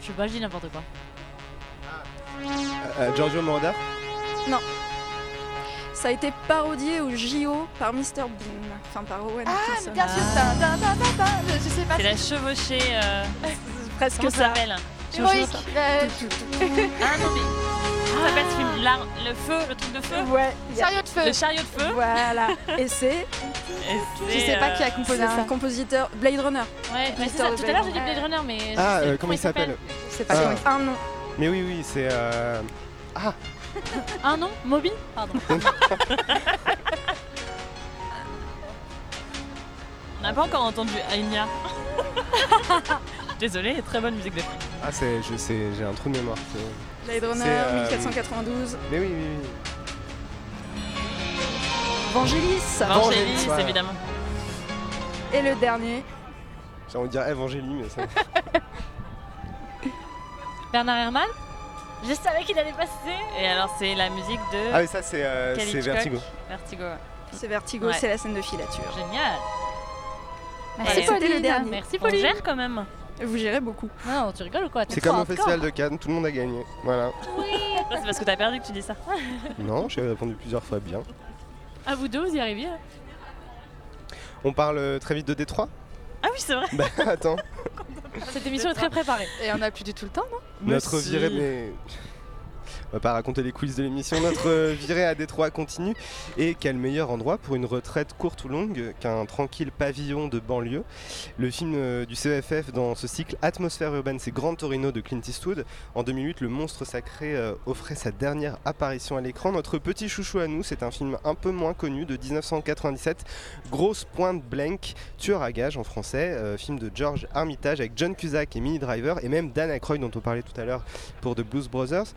[SPEAKER 6] Je sais pas, je dis n'importe quoi.
[SPEAKER 3] Euh, Giorgio Moroder
[SPEAKER 7] Non. Ça a été parodié au JO par Mr Bean, enfin par Owen
[SPEAKER 12] Ah, bien sûr, ta, je, je sais pas.
[SPEAKER 5] C'est la chevauchée. Euh...
[SPEAKER 7] Presque
[SPEAKER 5] Comment ça
[SPEAKER 7] ça.
[SPEAKER 5] s'appelle
[SPEAKER 12] Héroïque. euh,
[SPEAKER 5] Ah non, mais. Comment ça s'appelle ce film L'ar- Le feu, le truc de feu?
[SPEAKER 7] Ouais. il y a-
[SPEAKER 12] Chariot de feu.
[SPEAKER 5] Le chariot de feu
[SPEAKER 7] Voilà. Et c'est?
[SPEAKER 12] Je
[SPEAKER 5] c'est,
[SPEAKER 12] sais pas qui a
[SPEAKER 5] euh,
[SPEAKER 12] composé
[SPEAKER 7] c'est un
[SPEAKER 12] ça.
[SPEAKER 7] compositeur Blade Runner.
[SPEAKER 6] Ouais, mais c'est ça. Tout à l'heure j'ai dit Blade Runner, mais. je
[SPEAKER 3] Ah,
[SPEAKER 6] sais
[SPEAKER 3] euh,
[SPEAKER 6] plus
[SPEAKER 3] comment il s'appelle
[SPEAKER 7] sais pas
[SPEAKER 3] Ah.
[SPEAKER 7] Un nom.
[SPEAKER 3] Mais oui, oui, c'est. euh, Ah
[SPEAKER 6] Un nom? Moby? Pardon.
[SPEAKER 5] On n'a pas encore entendu Aïnia. Désolé, très bonne musique de film.
[SPEAKER 3] Ah, c'est. Je sais, j'ai un trou de mémoire. c'est-
[SPEAKER 7] Blade Runner,
[SPEAKER 3] C'est, euh,
[SPEAKER 7] 1492.
[SPEAKER 3] Mais oui, oui, oui.
[SPEAKER 7] Vangelis.
[SPEAKER 5] Vangelis,
[SPEAKER 3] voilà.
[SPEAKER 5] évidemment.
[SPEAKER 7] Et le dernier,
[SPEAKER 3] J'ai envie de dire Evangélie, mais ça.
[SPEAKER 6] Bernard Herrmann Je savais qu'il allait passer.
[SPEAKER 5] Et alors, c'est la musique de.
[SPEAKER 3] Ah, oui, ça, c'est euh, Vertigo.
[SPEAKER 5] Vertigo, ouais.
[SPEAKER 7] c'est Vertigo,
[SPEAKER 5] Ouais.
[SPEAKER 7] c'est la scène de filature.
[SPEAKER 5] Génial.
[SPEAKER 12] Merci,
[SPEAKER 7] C'était le
[SPEAKER 12] Pauline.
[SPEAKER 7] dernier.
[SPEAKER 6] Merci
[SPEAKER 5] On
[SPEAKER 6] Pauline.
[SPEAKER 5] gère quand même.
[SPEAKER 7] Vous gérez beaucoup.
[SPEAKER 6] Non, tu rigoles ou quoi?
[SPEAKER 3] C'est comme au festival de Cannes, tout le monde a gagné. Voilà.
[SPEAKER 5] C'est parce que t'as perdu que tu dis ça.
[SPEAKER 3] Non, j'ai répondu plusieurs fois bien.
[SPEAKER 6] À vous deux, vous y arriviez?
[SPEAKER 3] On parle euh, très vite de Détroit?
[SPEAKER 5] Ah oui, c'est vrai.
[SPEAKER 3] Bah attends,
[SPEAKER 6] Cette émission est très préparée.
[SPEAKER 12] Et on a plus du tout le temps, non?
[SPEAKER 3] Notre
[SPEAKER 5] si.
[SPEAKER 3] virée mais on va pas raconter les coulisses de l'émission, notre euh, virée à Détroit continue et quel meilleur endroit pour une retraite courte ou longue qu'un tranquille pavillon de banlieue? Le film euh, du CEFF dans ce cycle Atmosphère urbaine, c'est Grand Torino de Clint Eastwood. En 2008, le monstre sacré euh, offrait sa dernière apparition à l'écran. Notre petit chouchou à nous, c'est un film un peu moins connu de 1997, Grosse Pointe Blank, Tueur à gage en français, film de George Armitage avec John Cusack et Minnie Driver et même Dan Aykroyd dont on parlait tout à l'heure pour The Blues Brothers.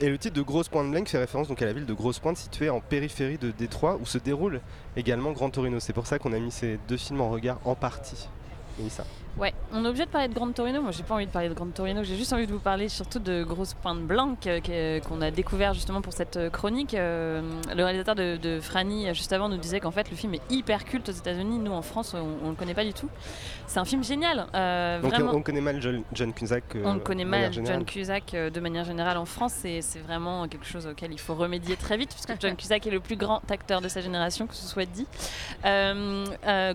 [SPEAKER 3] Et le titre de Grosse Pointe Blank fait référence à la ville de Grosse Pointe située en périphérie de Détroit où se déroule également Grand Torino. C'est pour ça qu'on a mis ces deux films en regard en partie. Mélissa.
[SPEAKER 5] Ouais, on est obligé de parler de Grand Torino. Moi, j'ai pas envie de parler de Grand Torino. J'ai juste envie de vous parler surtout de Grosse Pointe Blanque euh, qu'on a découvert justement pour cette euh, chronique. Euh, le réalisateur de, de Franny, euh, juste avant, nous disait qu'en fait, le film est hyper culte aux États-Unis. Nous, en France, on, on le connaît pas du tout. C'est un film génial. euh,
[SPEAKER 3] Donc
[SPEAKER 5] vraiment.
[SPEAKER 3] on connaît mal John, John Cusack.
[SPEAKER 5] On connaît mal, John. Cusack, de manière générale en France, c'est c'est vraiment quelque chose auquel il faut remédier très vite, puisque John Cusack est le plus grand acteur de sa génération, que ce soit dit.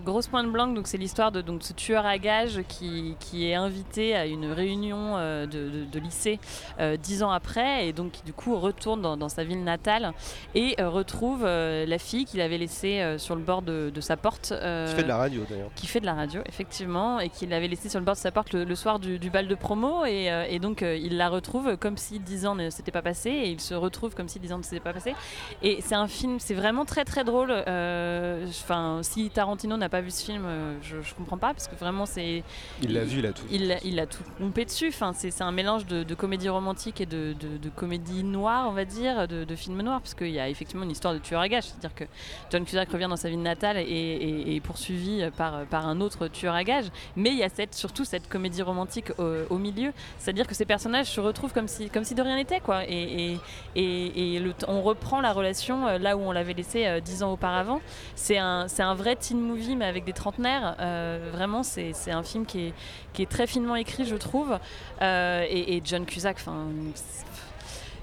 [SPEAKER 5] Grosse Pointe donc c'est l'histoire de donc, ce tueur à gages qui, qui est invité à une réunion euh, de, de- de lycée euh, dix ans après, et donc qui du coup retourne dans, dans sa ville natale et euh, retrouve la fille qu'il avait laissée sur le bord de, de sa porte.
[SPEAKER 3] Qui fait de la radio d'ailleurs.
[SPEAKER 5] qui fait de la radio, effectivement, et qu'il avait laissé sur le bord de sa porte le, le soir du, du bal de promo. Et, et donc, il la retrouve comme si 10 ans ne s'était pas passé, et il se retrouve comme si 10 ans ne s'était pas passé. Et c'est un film, c'est vraiment très très drôle. Euh, Enfin, si Tarantino n'a pas vu ce film, euh, je, je comprends pas, parce que vraiment, c'est.
[SPEAKER 3] Il l'a vu, il a tout.
[SPEAKER 5] Il, il a tout pompé dessus. Enfin, c'est c'est un mélange de, de comédie romantique et de, de- de comédie noire, on va dire, de, de film noir, parce qu'il y a effectivement une histoire de tueur à gages. C'est-à-dire que John Cusack revient dans sa ville natale et, et- et est poursuivi par, par un autre tueur à gages. Mais il y a cette, surtout cette comédie romantique au, au milieu. C'est-à-dire que ces personnages se retrouvent comme si, comme si de rien n'était. Quoi. Et, et, le on reprend la relation euh, là où on l'avait laissé euh, dix ans auparavant. C'est un, c'est un vrai teen movie, mais avec des trentenaires. Euh, vraiment, c'est un film qui est, très finement écrit, je trouve. Euh, et, John Cusack, enfin.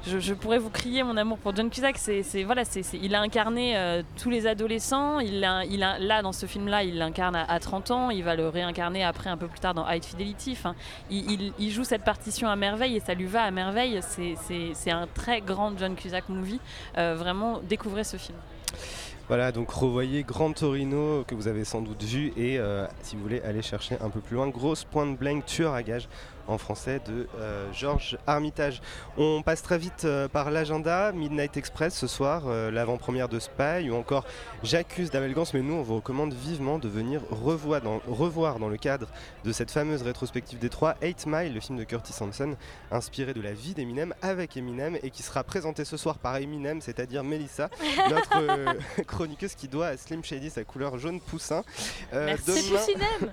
[SPEAKER 5] je, pourrais vous crier mon amour pour John Cusack. C'est, voilà, il a incarné euh, tous les adolescents. Il là, dans ce film-là, il l'incarne à, à 30 ans. Il va le réincarner après, un peu plus tard, dans High Fidelity. Enfin, il, joue cette partition à merveille et ça lui va à merveille. C'est un très grand John Cusack movie. Euh, vraiment, découvrez ce film.
[SPEAKER 3] Voilà, donc revoyez Grand Torino que vous avez sans doute vu et euh, si vous voulez aller chercher un peu plus loin, Grosse Pointe Blank, Tueur à gage en français de euh, Georges Armitage. On passe très vite euh, par l'agenda, Midnight Express ce soir, euh, l'avant-première de Spy ou encore J'accuse d'Avelgance, mais nous on vous recommande vivement de venir revoir dans, revoir dans le cadre de cette fameuse rétrospective des trois 8 Mile, le film de Curtis Hanson, inspiré de la vie d'Eminem avec Eminem et qui sera présenté ce soir par Eminem, c'est-à-dire Melissa, notre chroniqueuse qui doit à Slim Shady sa couleur jaune poussin.
[SPEAKER 6] Merci. Cinem.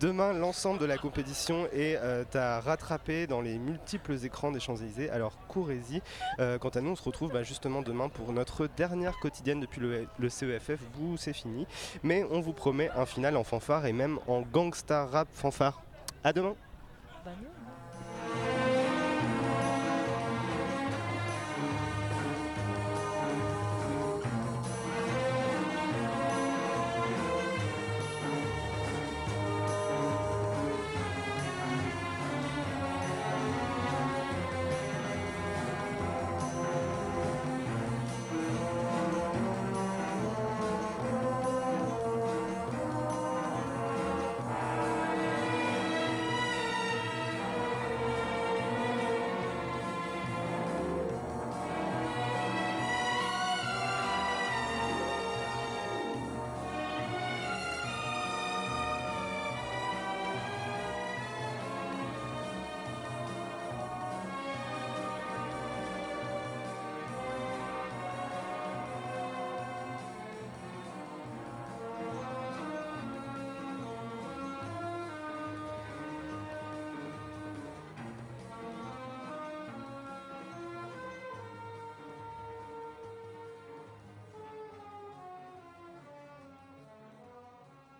[SPEAKER 3] Demain, l'ensemble de la compétition est euh, à rattraper dans les multiples écrans des Champs-Élysées. Alors courez-y. Euh, quant à nous, on se retrouve bah, justement demain pour notre dernière quotidienne depuis le, le CEFF. Bouh, c'est fini. Mais on vous promet un final en fanfare et même en gangsta rap fanfare. À demain.
[SPEAKER 6] Bah.